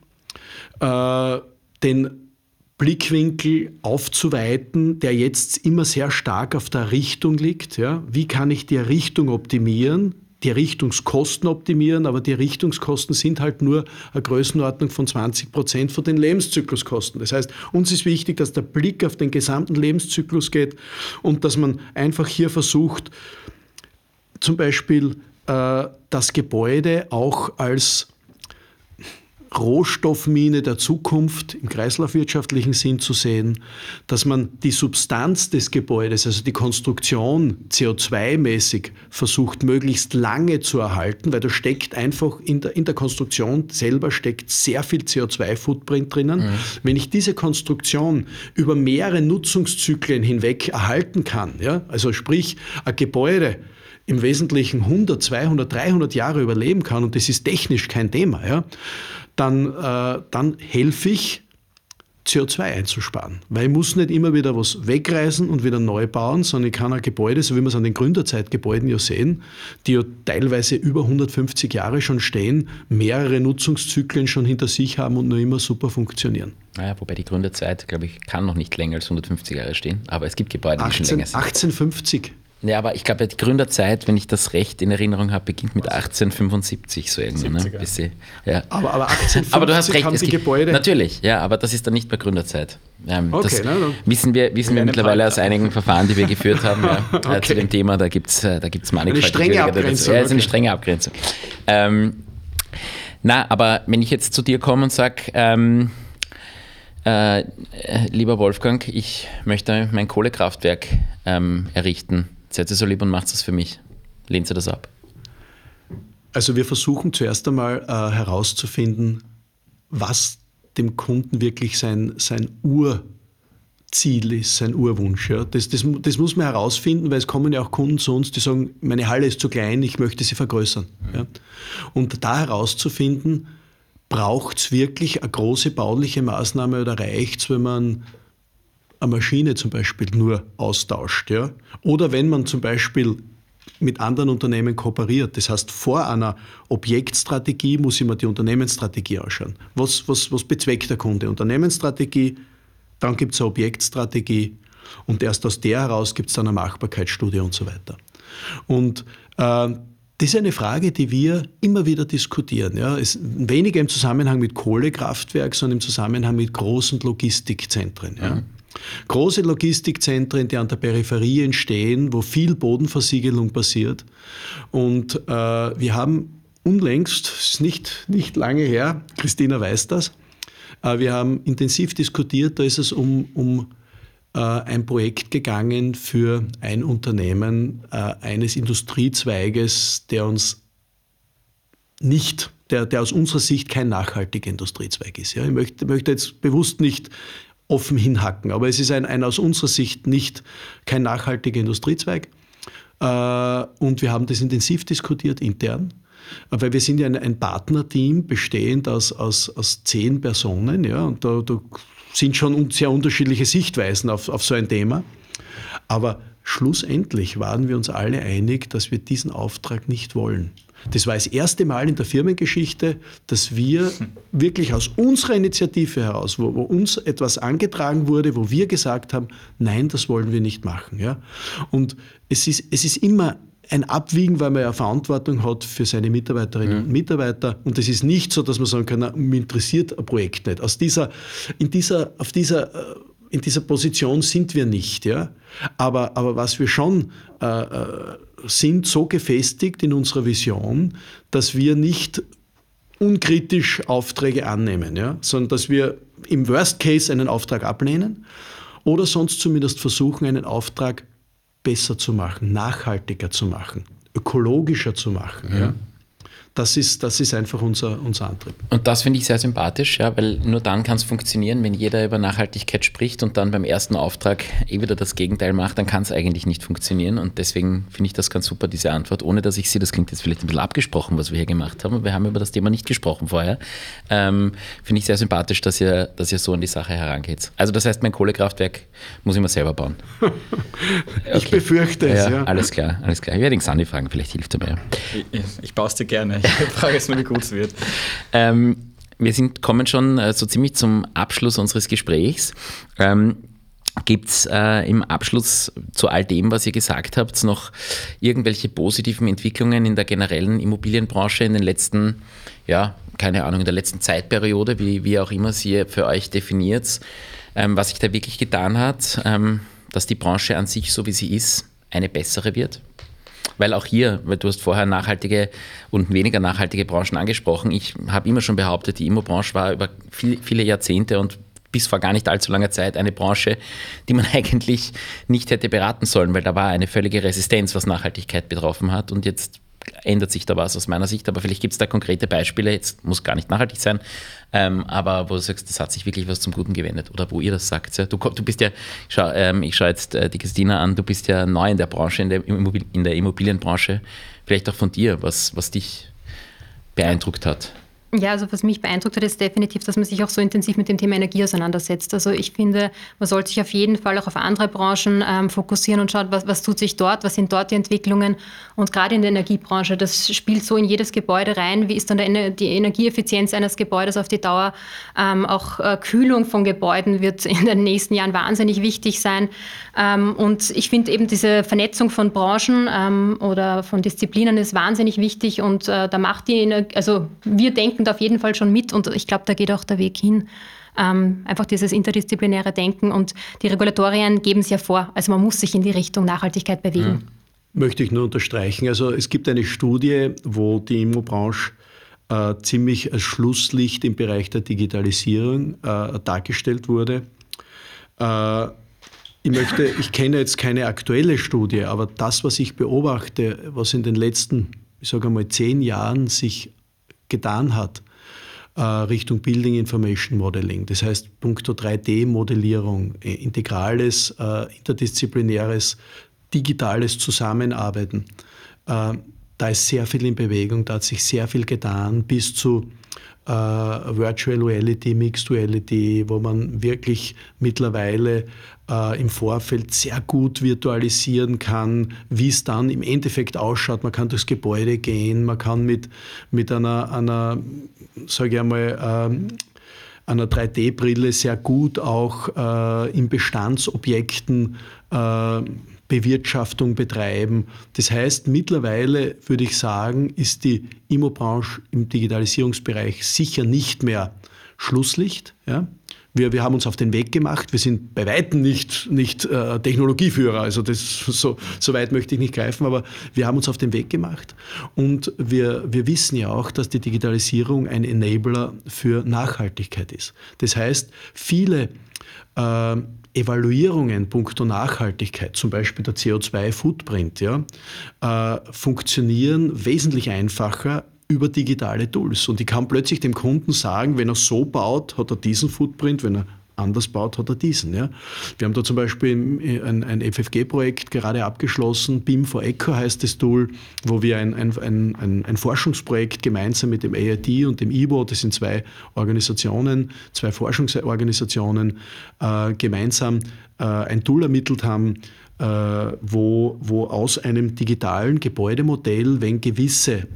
S1: äh, den Blickwinkel aufzuweiten, der jetzt immer sehr stark auf der Richtung liegt. Ja? Wie kann ich die Richtung optimieren? Die Richtungskosten optimieren, aber die Richtungskosten sind halt nur eine Größenordnung von 20 Prozent von den Lebenszykluskosten. Das heißt, uns ist wichtig, dass der Blick auf den gesamten Lebenszyklus geht und dass man einfach hier versucht, zum Beispiel äh, das Gebäude auch als Rohstoffmine der Zukunft im kreislaufwirtschaftlichen Sinn zu sehen, dass man die Substanz des Gebäudes, also die Konstruktion CO2-mäßig versucht, möglichst lange zu erhalten, weil da steckt einfach in der, in der Konstruktion selber steckt sehr viel CO2-Footprint drinnen. Mhm. Wenn ich diese Konstruktion über mehrere Nutzungszyklen hinweg erhalten kann, ja, also sprich ein Gebäude, im Wesentlichen 100, 200, 300 Jahre überleben kann und das ist technisch kein Thema, ja, dann, äh, dann helfe ich CO2 einzusparen. Weil ich muss nicht immer wieder was wegreißen und wieder neu bauen, sondern ich kann ein Gebäude, so wie wir es an den Gründerzeitgebäuden ja sehen, die ja teilweise über 150 Jahre schon stehen, mehrere Nutzungszyklen schon hinter sich haben und noch immer super funktionieren.
S2: Naja, wobei die Gründerzeit, glaube ich, kann noch nicht länger als 150 Jahre stehen, aber es gibt Gebäude, die
S1: 18,
S2: schon länger sind.
S1: 1850.
S2: Ja, aber ich glaube, die Gründerzeit, wenn ich das recht in Erinnerung habe, beginnt mit 1875 so irgendwie. Ne?
S3: 70er.
S2: Bis sie- ja.
S1: Aber, aber 1850
S2: Aber du hast recht,
S1: haben die Gebäude.
S2: natürlich, ja, aber das ist dann nicht mehr Gründerzeit. Ähm,
S1: Okay,
S2: das
S1: na,
S2: wissen wir, wissen wir
S3: eine
S2: mittlerweile aus
S3: Palta.
S2: einigen Verfahren, die wir geführt haben ja, äh, zu
S1: Okay.
S2: dem Thema. Da gibt es da gibt's mannigfaltige
S1: strenge
S2: Wege dazu.
S1: Abgrenzung,
S2: Ja, es ist eine
S1: okay.
S2: strenge Abgrenzung. Ähm, na, aber wenn ich jetzt zu dir komme und sage, ähm, äh, äh, lieber Wolfgang, ich möchte mein Kohlekraftwerk ähm, errichten. Seid ihr so lieb und macht das für mich. Lehnt ihr das ab?
S1: Also wir versuchen zuerst einmal äh, herauszufinden, was dem Kunden wirklich sein, sein Urziel ist, sein Urwunsch. Ja. Das, das, das muss man herausfinden, weil es kommen ja auch Kunden zu uns, die sagen, meine Halle ist zu klein, ich möchte sie vergrößern. Ja. Und da herauszufinden, braucht es wirklich eine große bauliche Maßnahme oder reicht es, wenn man eine Maschine zum Beispiel nur austauscht. Ja? Oder wenn man zum Beispiel mit anderen Unternehmen kooperiert. Das heißt, vor einer Objektstrategie muss ich mir die Unternehmensstrategie anschauen. Was, was, was bezweckt der Kunde? Unternehmensstrategie, dann gibt es eine Objektstrategie und erst aus der heraus gibt es dann eine Machbarkeitsstudie und so weiter. Und äh, das ist eine Frage, die wir immer wieder diskutieren. Ja. Es, weniger im Zusammenhang mit Kohlekraftwerk, sondern im Zusammenhang mit großen Logistikzentren. Ja. Große Logistikzentren, die an der Peripherie entstehen, wo viel Bodenversiegelung passiert. Und äh, wir haben unlängst, es ist nicht, nicht lange her, Christina weiß das, äh, wir haben intensiv diskutiert, da ist es um, um äh, ein Projekt gegangen für ein Unternehmen äh, eines Industriezweiges, der uns nicht, der, der aus unserer Sicht kein nachhaltiger Industriezweig ist. Ja, ich möchte, möchte jetzt bewusst nicht offen hinhacken, aber es ist ein, ein aus unserer Sicht nicht kein nachhaltiger Industriezweig. Äh, und wir haben das intensiv diskutiert intern, weil wir sind ja ein, ein Partnerteam bestehend aus, aus, aus zehn Personen, ja, und da, da sind schon sehr unterschiedliche Sichtweisen auf, auf so ein Thema. Aber schlussendlich waren wir uns alle einig, dass wir diesen Auftrag nicht wollen. Das war das erste Mal in der Firmengeschichte, dass wir wirklich aus unserer Initiative heraus, wo, wo uns etwas angetragen wurde, wo wir gesagt haben, nein, das wollen wir nicht machen. Ja? Und es ist, es ist immer ein Abwiegen, weil man ja Verantwortung hat für seine Mitarbeiterinnen und Mitarbeiter. Und es ist nicht so, dass man sagen kann, na, mich interessiert ein Projekt nicht. Aus dieser, in dieser, auf dieser, äh, in dieser Position sind wir nicht. Ja? Aber, aber was wir schon äh, äh, sind, so gefestigt in unserer Vision, dass wir nicht unkritisch Aufträge annehmen, ja? sondern dass wir im Worst Case einen Auftrag ablehnen oder sonst zumindest versuchen, einen Auftrag besser zu machen, nachhaltiger zu machen, ökologischer zu machen. Ja? Das, ist, das ist einfach unser, unser Antrieb.
S2: Und das finde ich sehr sympathisch, ja, weil nur dann kann es funktionieren, wenn jeder über Nachhaltigkeit spricht und dann beim ersten Auftrag eh wieder das Gegenteil macht, dann kann es eigentlich nicht funktionieren. Und deswegen finde ich das ganz super, diese Antwort, ohne dass ich sie, das klingt jetzt vielleicht ein bisschen abgesprochen, was wir hier gemacht haben, aber wir haben über das Thema nicht gesprochen vorher. Ähm, finde ich sehr sympathisch, dass ihr, dass ihr so an die Sache herangeht. Also das heißt, mein Kohlekraftwerk muss ich mir selber bauen.
S1: Ich befürchte es.
S2: Ja,
S1: Ja.
S2: alles klar, alles klar. Ich werde den Sandy fragen, vielleicht hilft er mir.
S3: Ich, ich baue es dir gerne. Ich frage jetzt nur, wie gut es wird.
S2: Ähm, wir sind, kommen schon äh, so ziemlich zum Abschluss unseres Gesprächs. Ähm, Gibt es äh, im Abschluss zu all dem, was ihr gesagt habt, noch irgendwelche positiven Entwicklungen in der generellen Immobilienbranche in den letzten, ja, keine Ahnung, in der letzten Zeitperiode, wie, wie auch immer sie für euch definiert, ähm, was sich da wirklich getan hat, ähm, dass die Branche an sich, so wie sie ist, eine bessere wird? Weil auch hier, weil du hast vorher nachhaltige und weniger nachhaltige Branchen angesprochen. Ich habe immer schon behauptet, die Immobranche war über viel, viele Jahrzehnte und bis vor gar nicht allzu langer Zeit eine Branche, die man eigentlich nicht hätte beraten sollen, weil da war eine völlige Resistenz, was Nachhaltigkeit betroffen hat. Und jetzt ändert sich da was aus meiner Sicht. Aber vielleicht gibt es da konkrete Beispiele, jetzt muss gar nicht nachhaltig sein, ähm, aber wo du sagst, das hat sich wirklich was zum Guten gewendet. Oder wo ihr das sagt. Ja? Du, du bist ja, schau, ähm, ich schaue jetzt äh, die Christina an, du bist ja neu in der Branche, in der, Immobil in der Immobilienbranche. Vielleicht auch von dir, was, was dich beeindruckt hat.
S4: Ja, also was mich beeindruckt hat, ist definitiv, dass man sich auch so intensiv mit dem Thema Energie auseinandersetzt. Also ich finde, man sollte sich auf jeden Fall auch auf andere Branchen ähm, fokussieren und schaut, was, was tut sich dort, was sind dort die Entwicklungen. Und gerade in der Energiebranche, das spielt so in jedes Gebäude rein. Wie ist dann der, die Energieeffizienz eines Gebäudes auf die Dauer? Ähm, auch äh, Kühlung von Gebäuden wird in den nächsten Jahren wahnsinnig wichtig sein. Ähm, und ich finde eben diese Vernetzung von Branchen ähm, oder von Disziplinen ist wahnsinnig wichtig. Und äh, da macht die, Energie, also wir denken denken da auf jeden Fall schon mit und ich glaube, da geht auch der Weg hin. Ähm, einfach dieses interdisziplinäre Denken und die Regulatorien geben es ja vor. Also man muss sich in die Richtung Nachhaltigkeit bewegen.
S1: Möchte ich nur unterstreichen. Also es gibt eine Studie, wo die Immobranche äh, ziemlich als Schlusslicht im Bereich der Digitalisierung äh, dargestellt wurde. Äh, ich möchte, ich kenne jetzt keine aktuelle Studie, aber das, was ich beobachte, was in den letzten, ich sage mal, zehn Jahren sich getan hat äh, Richtung Building Information Modeling. Das heißt, punkto 3D-Modellierung, äh, integrales, äh, interdisziplinäres, digitales Zusammenarbeiten. Da ist sehr viel in Bewegung, da hat sich sehr viel getan, bis zu Virtual Reality, Mixed Reality, wo man wirklich mittlerweile äh, im Vorfeld sehr gut virtualisieren kann, wie es dann im Endeffekt ausschaut. Man kann durchs Gebäude gehen, man kann mit, mit einer, einer sage ich einmal, ähm, einer 3D-Brille sehr gut auch äh, in Bestandsobjekten äh, Bewirtschaftung betreiben. Das heißt, mittlerweile würde ich sagen, ist die Immobranche im Digitalisierungsbereich sicher nicht mehr Schlusslicht. Ja? Wir, wir haben uns auf den Weg gemacht. Wir sind bei weitem nicht, nicht äh, Technologieführer, also das, so, so weit möchte ich nicht greifen, aber wir haben uns auf den Weg gemacht. Und wir, wir wissen ja auch, dass die Digitalisierung ein Enabler für Nachhaltigkeit ist. Das heißt, viele äh, Evaluierungen punkto Nachhaltigkeit, zum Beispiel der CO2-Footprint, ja, äh, funktionieren wesentlich einfacher über digitale Tools. Und ich kann plötzlich dem Kunden sagen, wenn er so baut, hat er diesen Footprint, wenn er anders baut, hat er diesen. Ja. Wir haben da zum Beispiel ein, ein FFG-Projekt gerade abgeschlossen, BIM for Echo heißt das Tool, wo wir ein, ein, ein, ein Forschungsprojekt gemeinsam mit dem AIT und dem IBO, das sind zwei Organisationen, zwei Forschungsorganisationen, äh, gemeinsam äh, ein Tool ermittelt haben, äh, wo, wo aus einem digitalen Gebäudemodell, wenn gewisse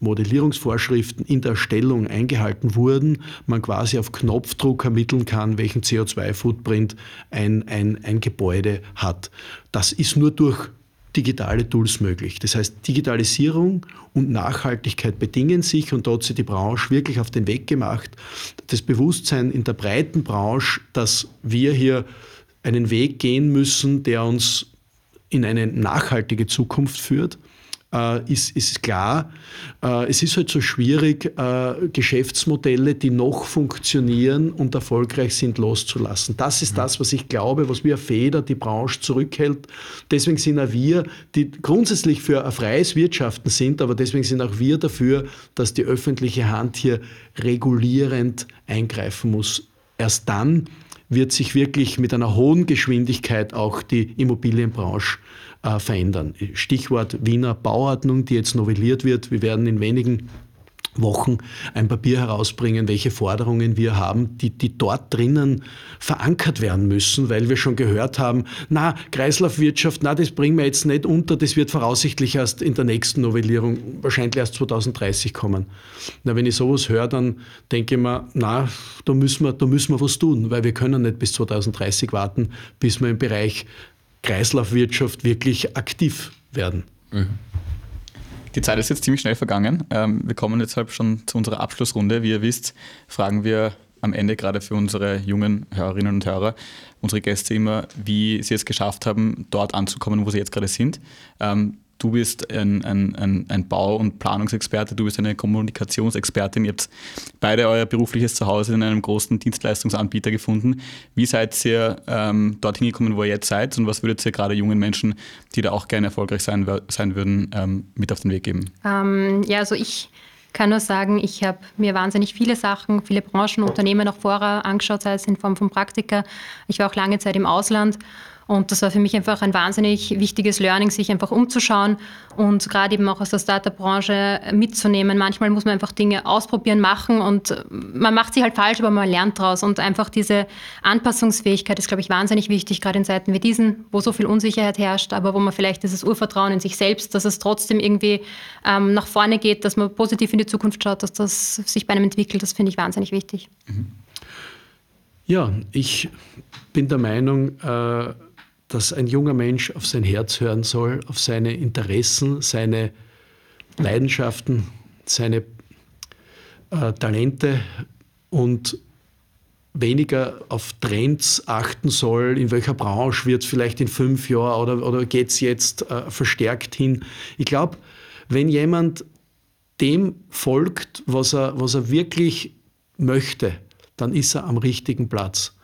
S1: Modellierungsvorschriften in der Erstellung eingehalten wurden, man quasi auf Knopfdruck ermitteln kann, welchen CO2-Footprint ein, ein, ein Gebäude hat. Das ist nur durch digitale Tools möglich. Das heißt, Digitalisierung und Nachhaltigkeit bedingen sich und dort hat die Branche wirklich auf den Weg gemacht. Das Bewusstsein in der breiten Branche, dass wir hier einen Weg gehen müssen, der uns in eine nachhaltige Zukunft führt, äh, ist, ist klar. Äh, es ist halt so schwierig, äh, Geschäftsmodelle, die noch funktionieren und erfolgreich sind, loszulassen. Das ist das, was ich glaube, was wie eine Feder die Branche zurückhält. Deswegen sind auch wir, die grundsätzlich für ein freies Wirtschaften sind, aber deswegen sind auch wir dafür, dass die öffentliche Hand hier regulierend eingreifen muss. Erst dann wird sich wirklich mit einer hohen Geschwindigkeit auch die Immobilienbranche äh, verändern. Stichwort Wiener Bauordnung, die jetzt novelliert wird. Wir werden in wenigen Wochen ein Papier herausbringen, welche Forderungen wir haben, die, die dort drinnen verankert werden müssen, weil wir schon gehört haben, na, Kreislaufwirtschaft, na, das bringen wir jetzt nicht unter, das wird voraussichtlich erst in der nächsten Novellierung, wahrscheinlich erst 2030 kommen. Na, wenn ich sowas höre, dann denke ich mir, na, da müssen wir, da müssen wir was tun, weil wir können nicht bis 2030 warten, bis wir im Bereich Kreislaufwirtschaft wirklich aktiv werden. Mhm.
S3: Die Zeit ist jetzt ziemlich schnell vergangen. Ähm, wir kommen halt schon zu unserer Abschlussrunde. Wie ihr wisst, fragen wir am Ende gerade für unsere jungen Hörerinnen und Hörer, unsere Gäste immer, wie sie es geschafft haben, dort anzukommen, wo sie jetzt gerade sind. Ähm, Du bist ein, ein, ein, Bau- und Planungsexperte, du bist eine Kommunikationsexpertin. Ihr habt beide euer berufliches Zuhause in einem großen Dienstleistungsanbieter gefunden. Wie seid ihr ähm, dorthin gekommen, wo ihr jetzt seid? Und was würdet ihr gerade jungen Menschen, die da auch gerne erfolgreich sein, sein würden, ähm, mit auf den Weg geben?
S4: Ähm, ja, also ich kann nur sagen, ich habe mir wahnsinnig viele Sachen, viele Branchen, Unternehmen auch vorher angeschaut, sei es in Form von Praktika. Ich war auch lange Zeit im Ausland Und das war für mich einfach ein wahnsinnig wichtiges Learning, sich einfach umzuschauen und gerade eben auch aus der Startup-Branche mitzunehmen. Manchmal muss man einfach Dinge ausprobieren, machen und man macht sie halt falsch, aber man lernt daraus. Und einfach diese Anpassungsfähigkeit ist, glaube ich, wahnsinnig wichtig, gerade in Zeiten wie diesen, wo so viel Unsicherheit herrscht, aber wo man vielleicht dieses Urvertrauen in sich selbst, dass es trotzdem irgendwie ähm, nach vorne geht, dass man positiv in die Zukunft schaut, dass das sich bei einem entwickelt, das finde ich wahnsinnig wichtig.
S1: Ja, ich bin der Meinung, äh, dass ein junger Mensch auf sein Herz hören soll, auf seine Interessen, seine Leidenschaften, seine äh, Talente und weniger auf Trends achten soll, in welcher Branche wird es vielleicht in fünf Jahren oder, oder geht es jetzt äh, verstärkt hin. Ich glaube, wenn jemand dem folgt, was er, was er wirklich möchte, dann ist er am richtigen Platz.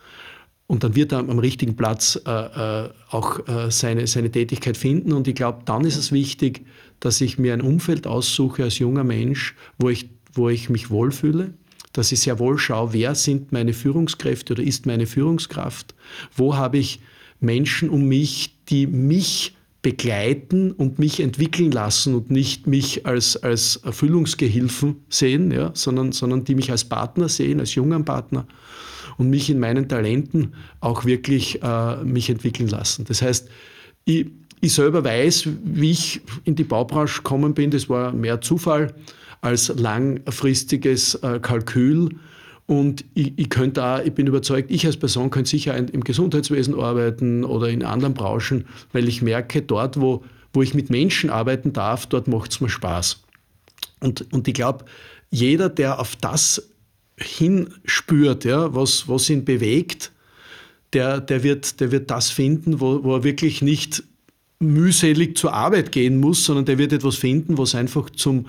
S1: Und dann wird er am richtigen Platz äh, äh, auch äh, seine, seine Tätigkeit finden. Und ich glaube, dann ist es wichtig, dass ich mir ein Umfeld aussuche als junger Mensch, wo ich, wo ich mich wohlfühle, dass ich sehr wohl schaue, wer sind meine Führungskräfte oder ist meine Führungskraft, wo habe ich Menschen um mich, die mich begleiten und mich entwickeln lassen und nicht mich als, als Erfüllungsgehilfen sehen, ja, sondern, sondern die mich als Partner sehen, als jungen Partner und mich in meinen Talenten auch wirklich äh, mich entwickeln lassen. Das heißt, ich, ich selber weiß, wie ich in die Baubranche gekommen bin, das war mehr Zufall als langfristiges äh, Kalkül. Und ich, ich, könnte auch, ich bin überzeugt, ich als Person könnte sicher im Gesundheitswesen arbeiten oder in anderen Branchen, weil ich merke, dort, wo, wo ich mit Menschen arbeiten darf, dort macht es mir Spaß. Und, und ich glaube, jeder, der auf das hinspürt, ja, was, was ihn bewegt, der, der, wird, der wird das finden, wo, wo er wirklich nicht mühselig zur Arbeit gehen muss, sondern der wird etwas finden, was einfach zum,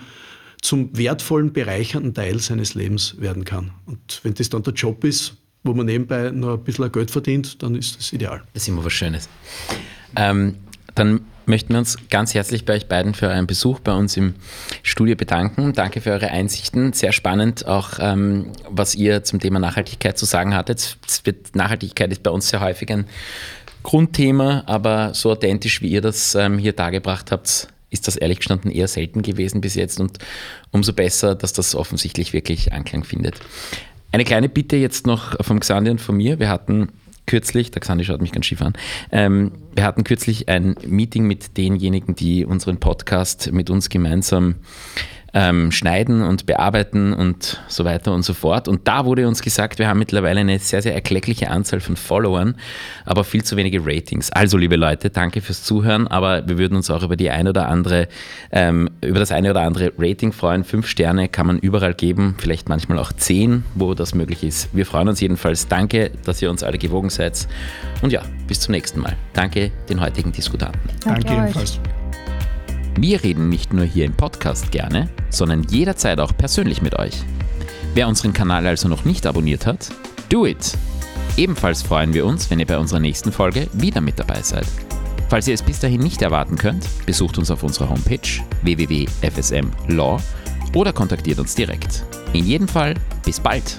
S1: zum wertvollen, bereichernden Teil seines Lebens werden kann. Und wenn das dann der Job ist, wo man nebenbei noch ein bisschen Geld verdient, dann ist das ideal.
S2: Das ist immer was Schönes. Ähm, dann möchten wir uns ganz herzlich bei euch beiden für euren Besuch bei uns im Studio bedanken. Danke für eure Einsichten. Sehr spannend auch, ähm, was ihr zum Thema Nachhaltigkeit zu sagen hattet. Nachhaltigkeit ist bei uns sehr häufig ein Grundthema, aber so authentisch, wie ihr das ähm, hier dargebracht habt, ist das ehrlich gestanden eher selten gewesen bis jetzt und umso besser, dass das offensichtlich wirklich Anklang findet. Eine kleine Bitte jetzt noch vom Xandi und von mir. Wir hatten kürzlich, der Xandi schaut mich ganz schief an, ähm, wir hatten kürzlich ein Meeting mit denjenigen, die unseren Podcast mit uns gemeinsam ähm, schneiden und bearbeiten und so weiter und so fort. Und da wurde uns gesagt, wir haben mittlerweile eine sehr, sehr erkleckliche Anzahl von Followern, aber viel zu wenige Ratings. Also, liebe Leute, danke fürs Zuhören, aber wir würden uns auch über die ein oder andere, ähm, über das eine oder andere Rating freuen. Fünf Sterne kann man überall geben, vielleicht manchmal auch zehn, wo das möglich ist. Wir freuen uns jedenfalls. Danke, dass ihr uns alle gewogen seid. Und ja, bis zum nächsten Mal. Danke den heutigen Diskutanten.
S1: Danke, danke ebenfalls.
S2: Wir reden nicht nur hier im Podcast gerne, sondern jederzeit auch persönlich mit euch. Wer unseren Kanal also noch nicht abonniert hat, do it! Ebenfalls freuen wir uns, wenn ihr bei unserer nächsten Folge wieder mit dabei seid. Falls ihr es bis dahin nicht erwarten könnt, besucht uns auf unserer Homepage www.fsmlaw oder kontaktiert uns direkt. In jedem Fall, bis bald!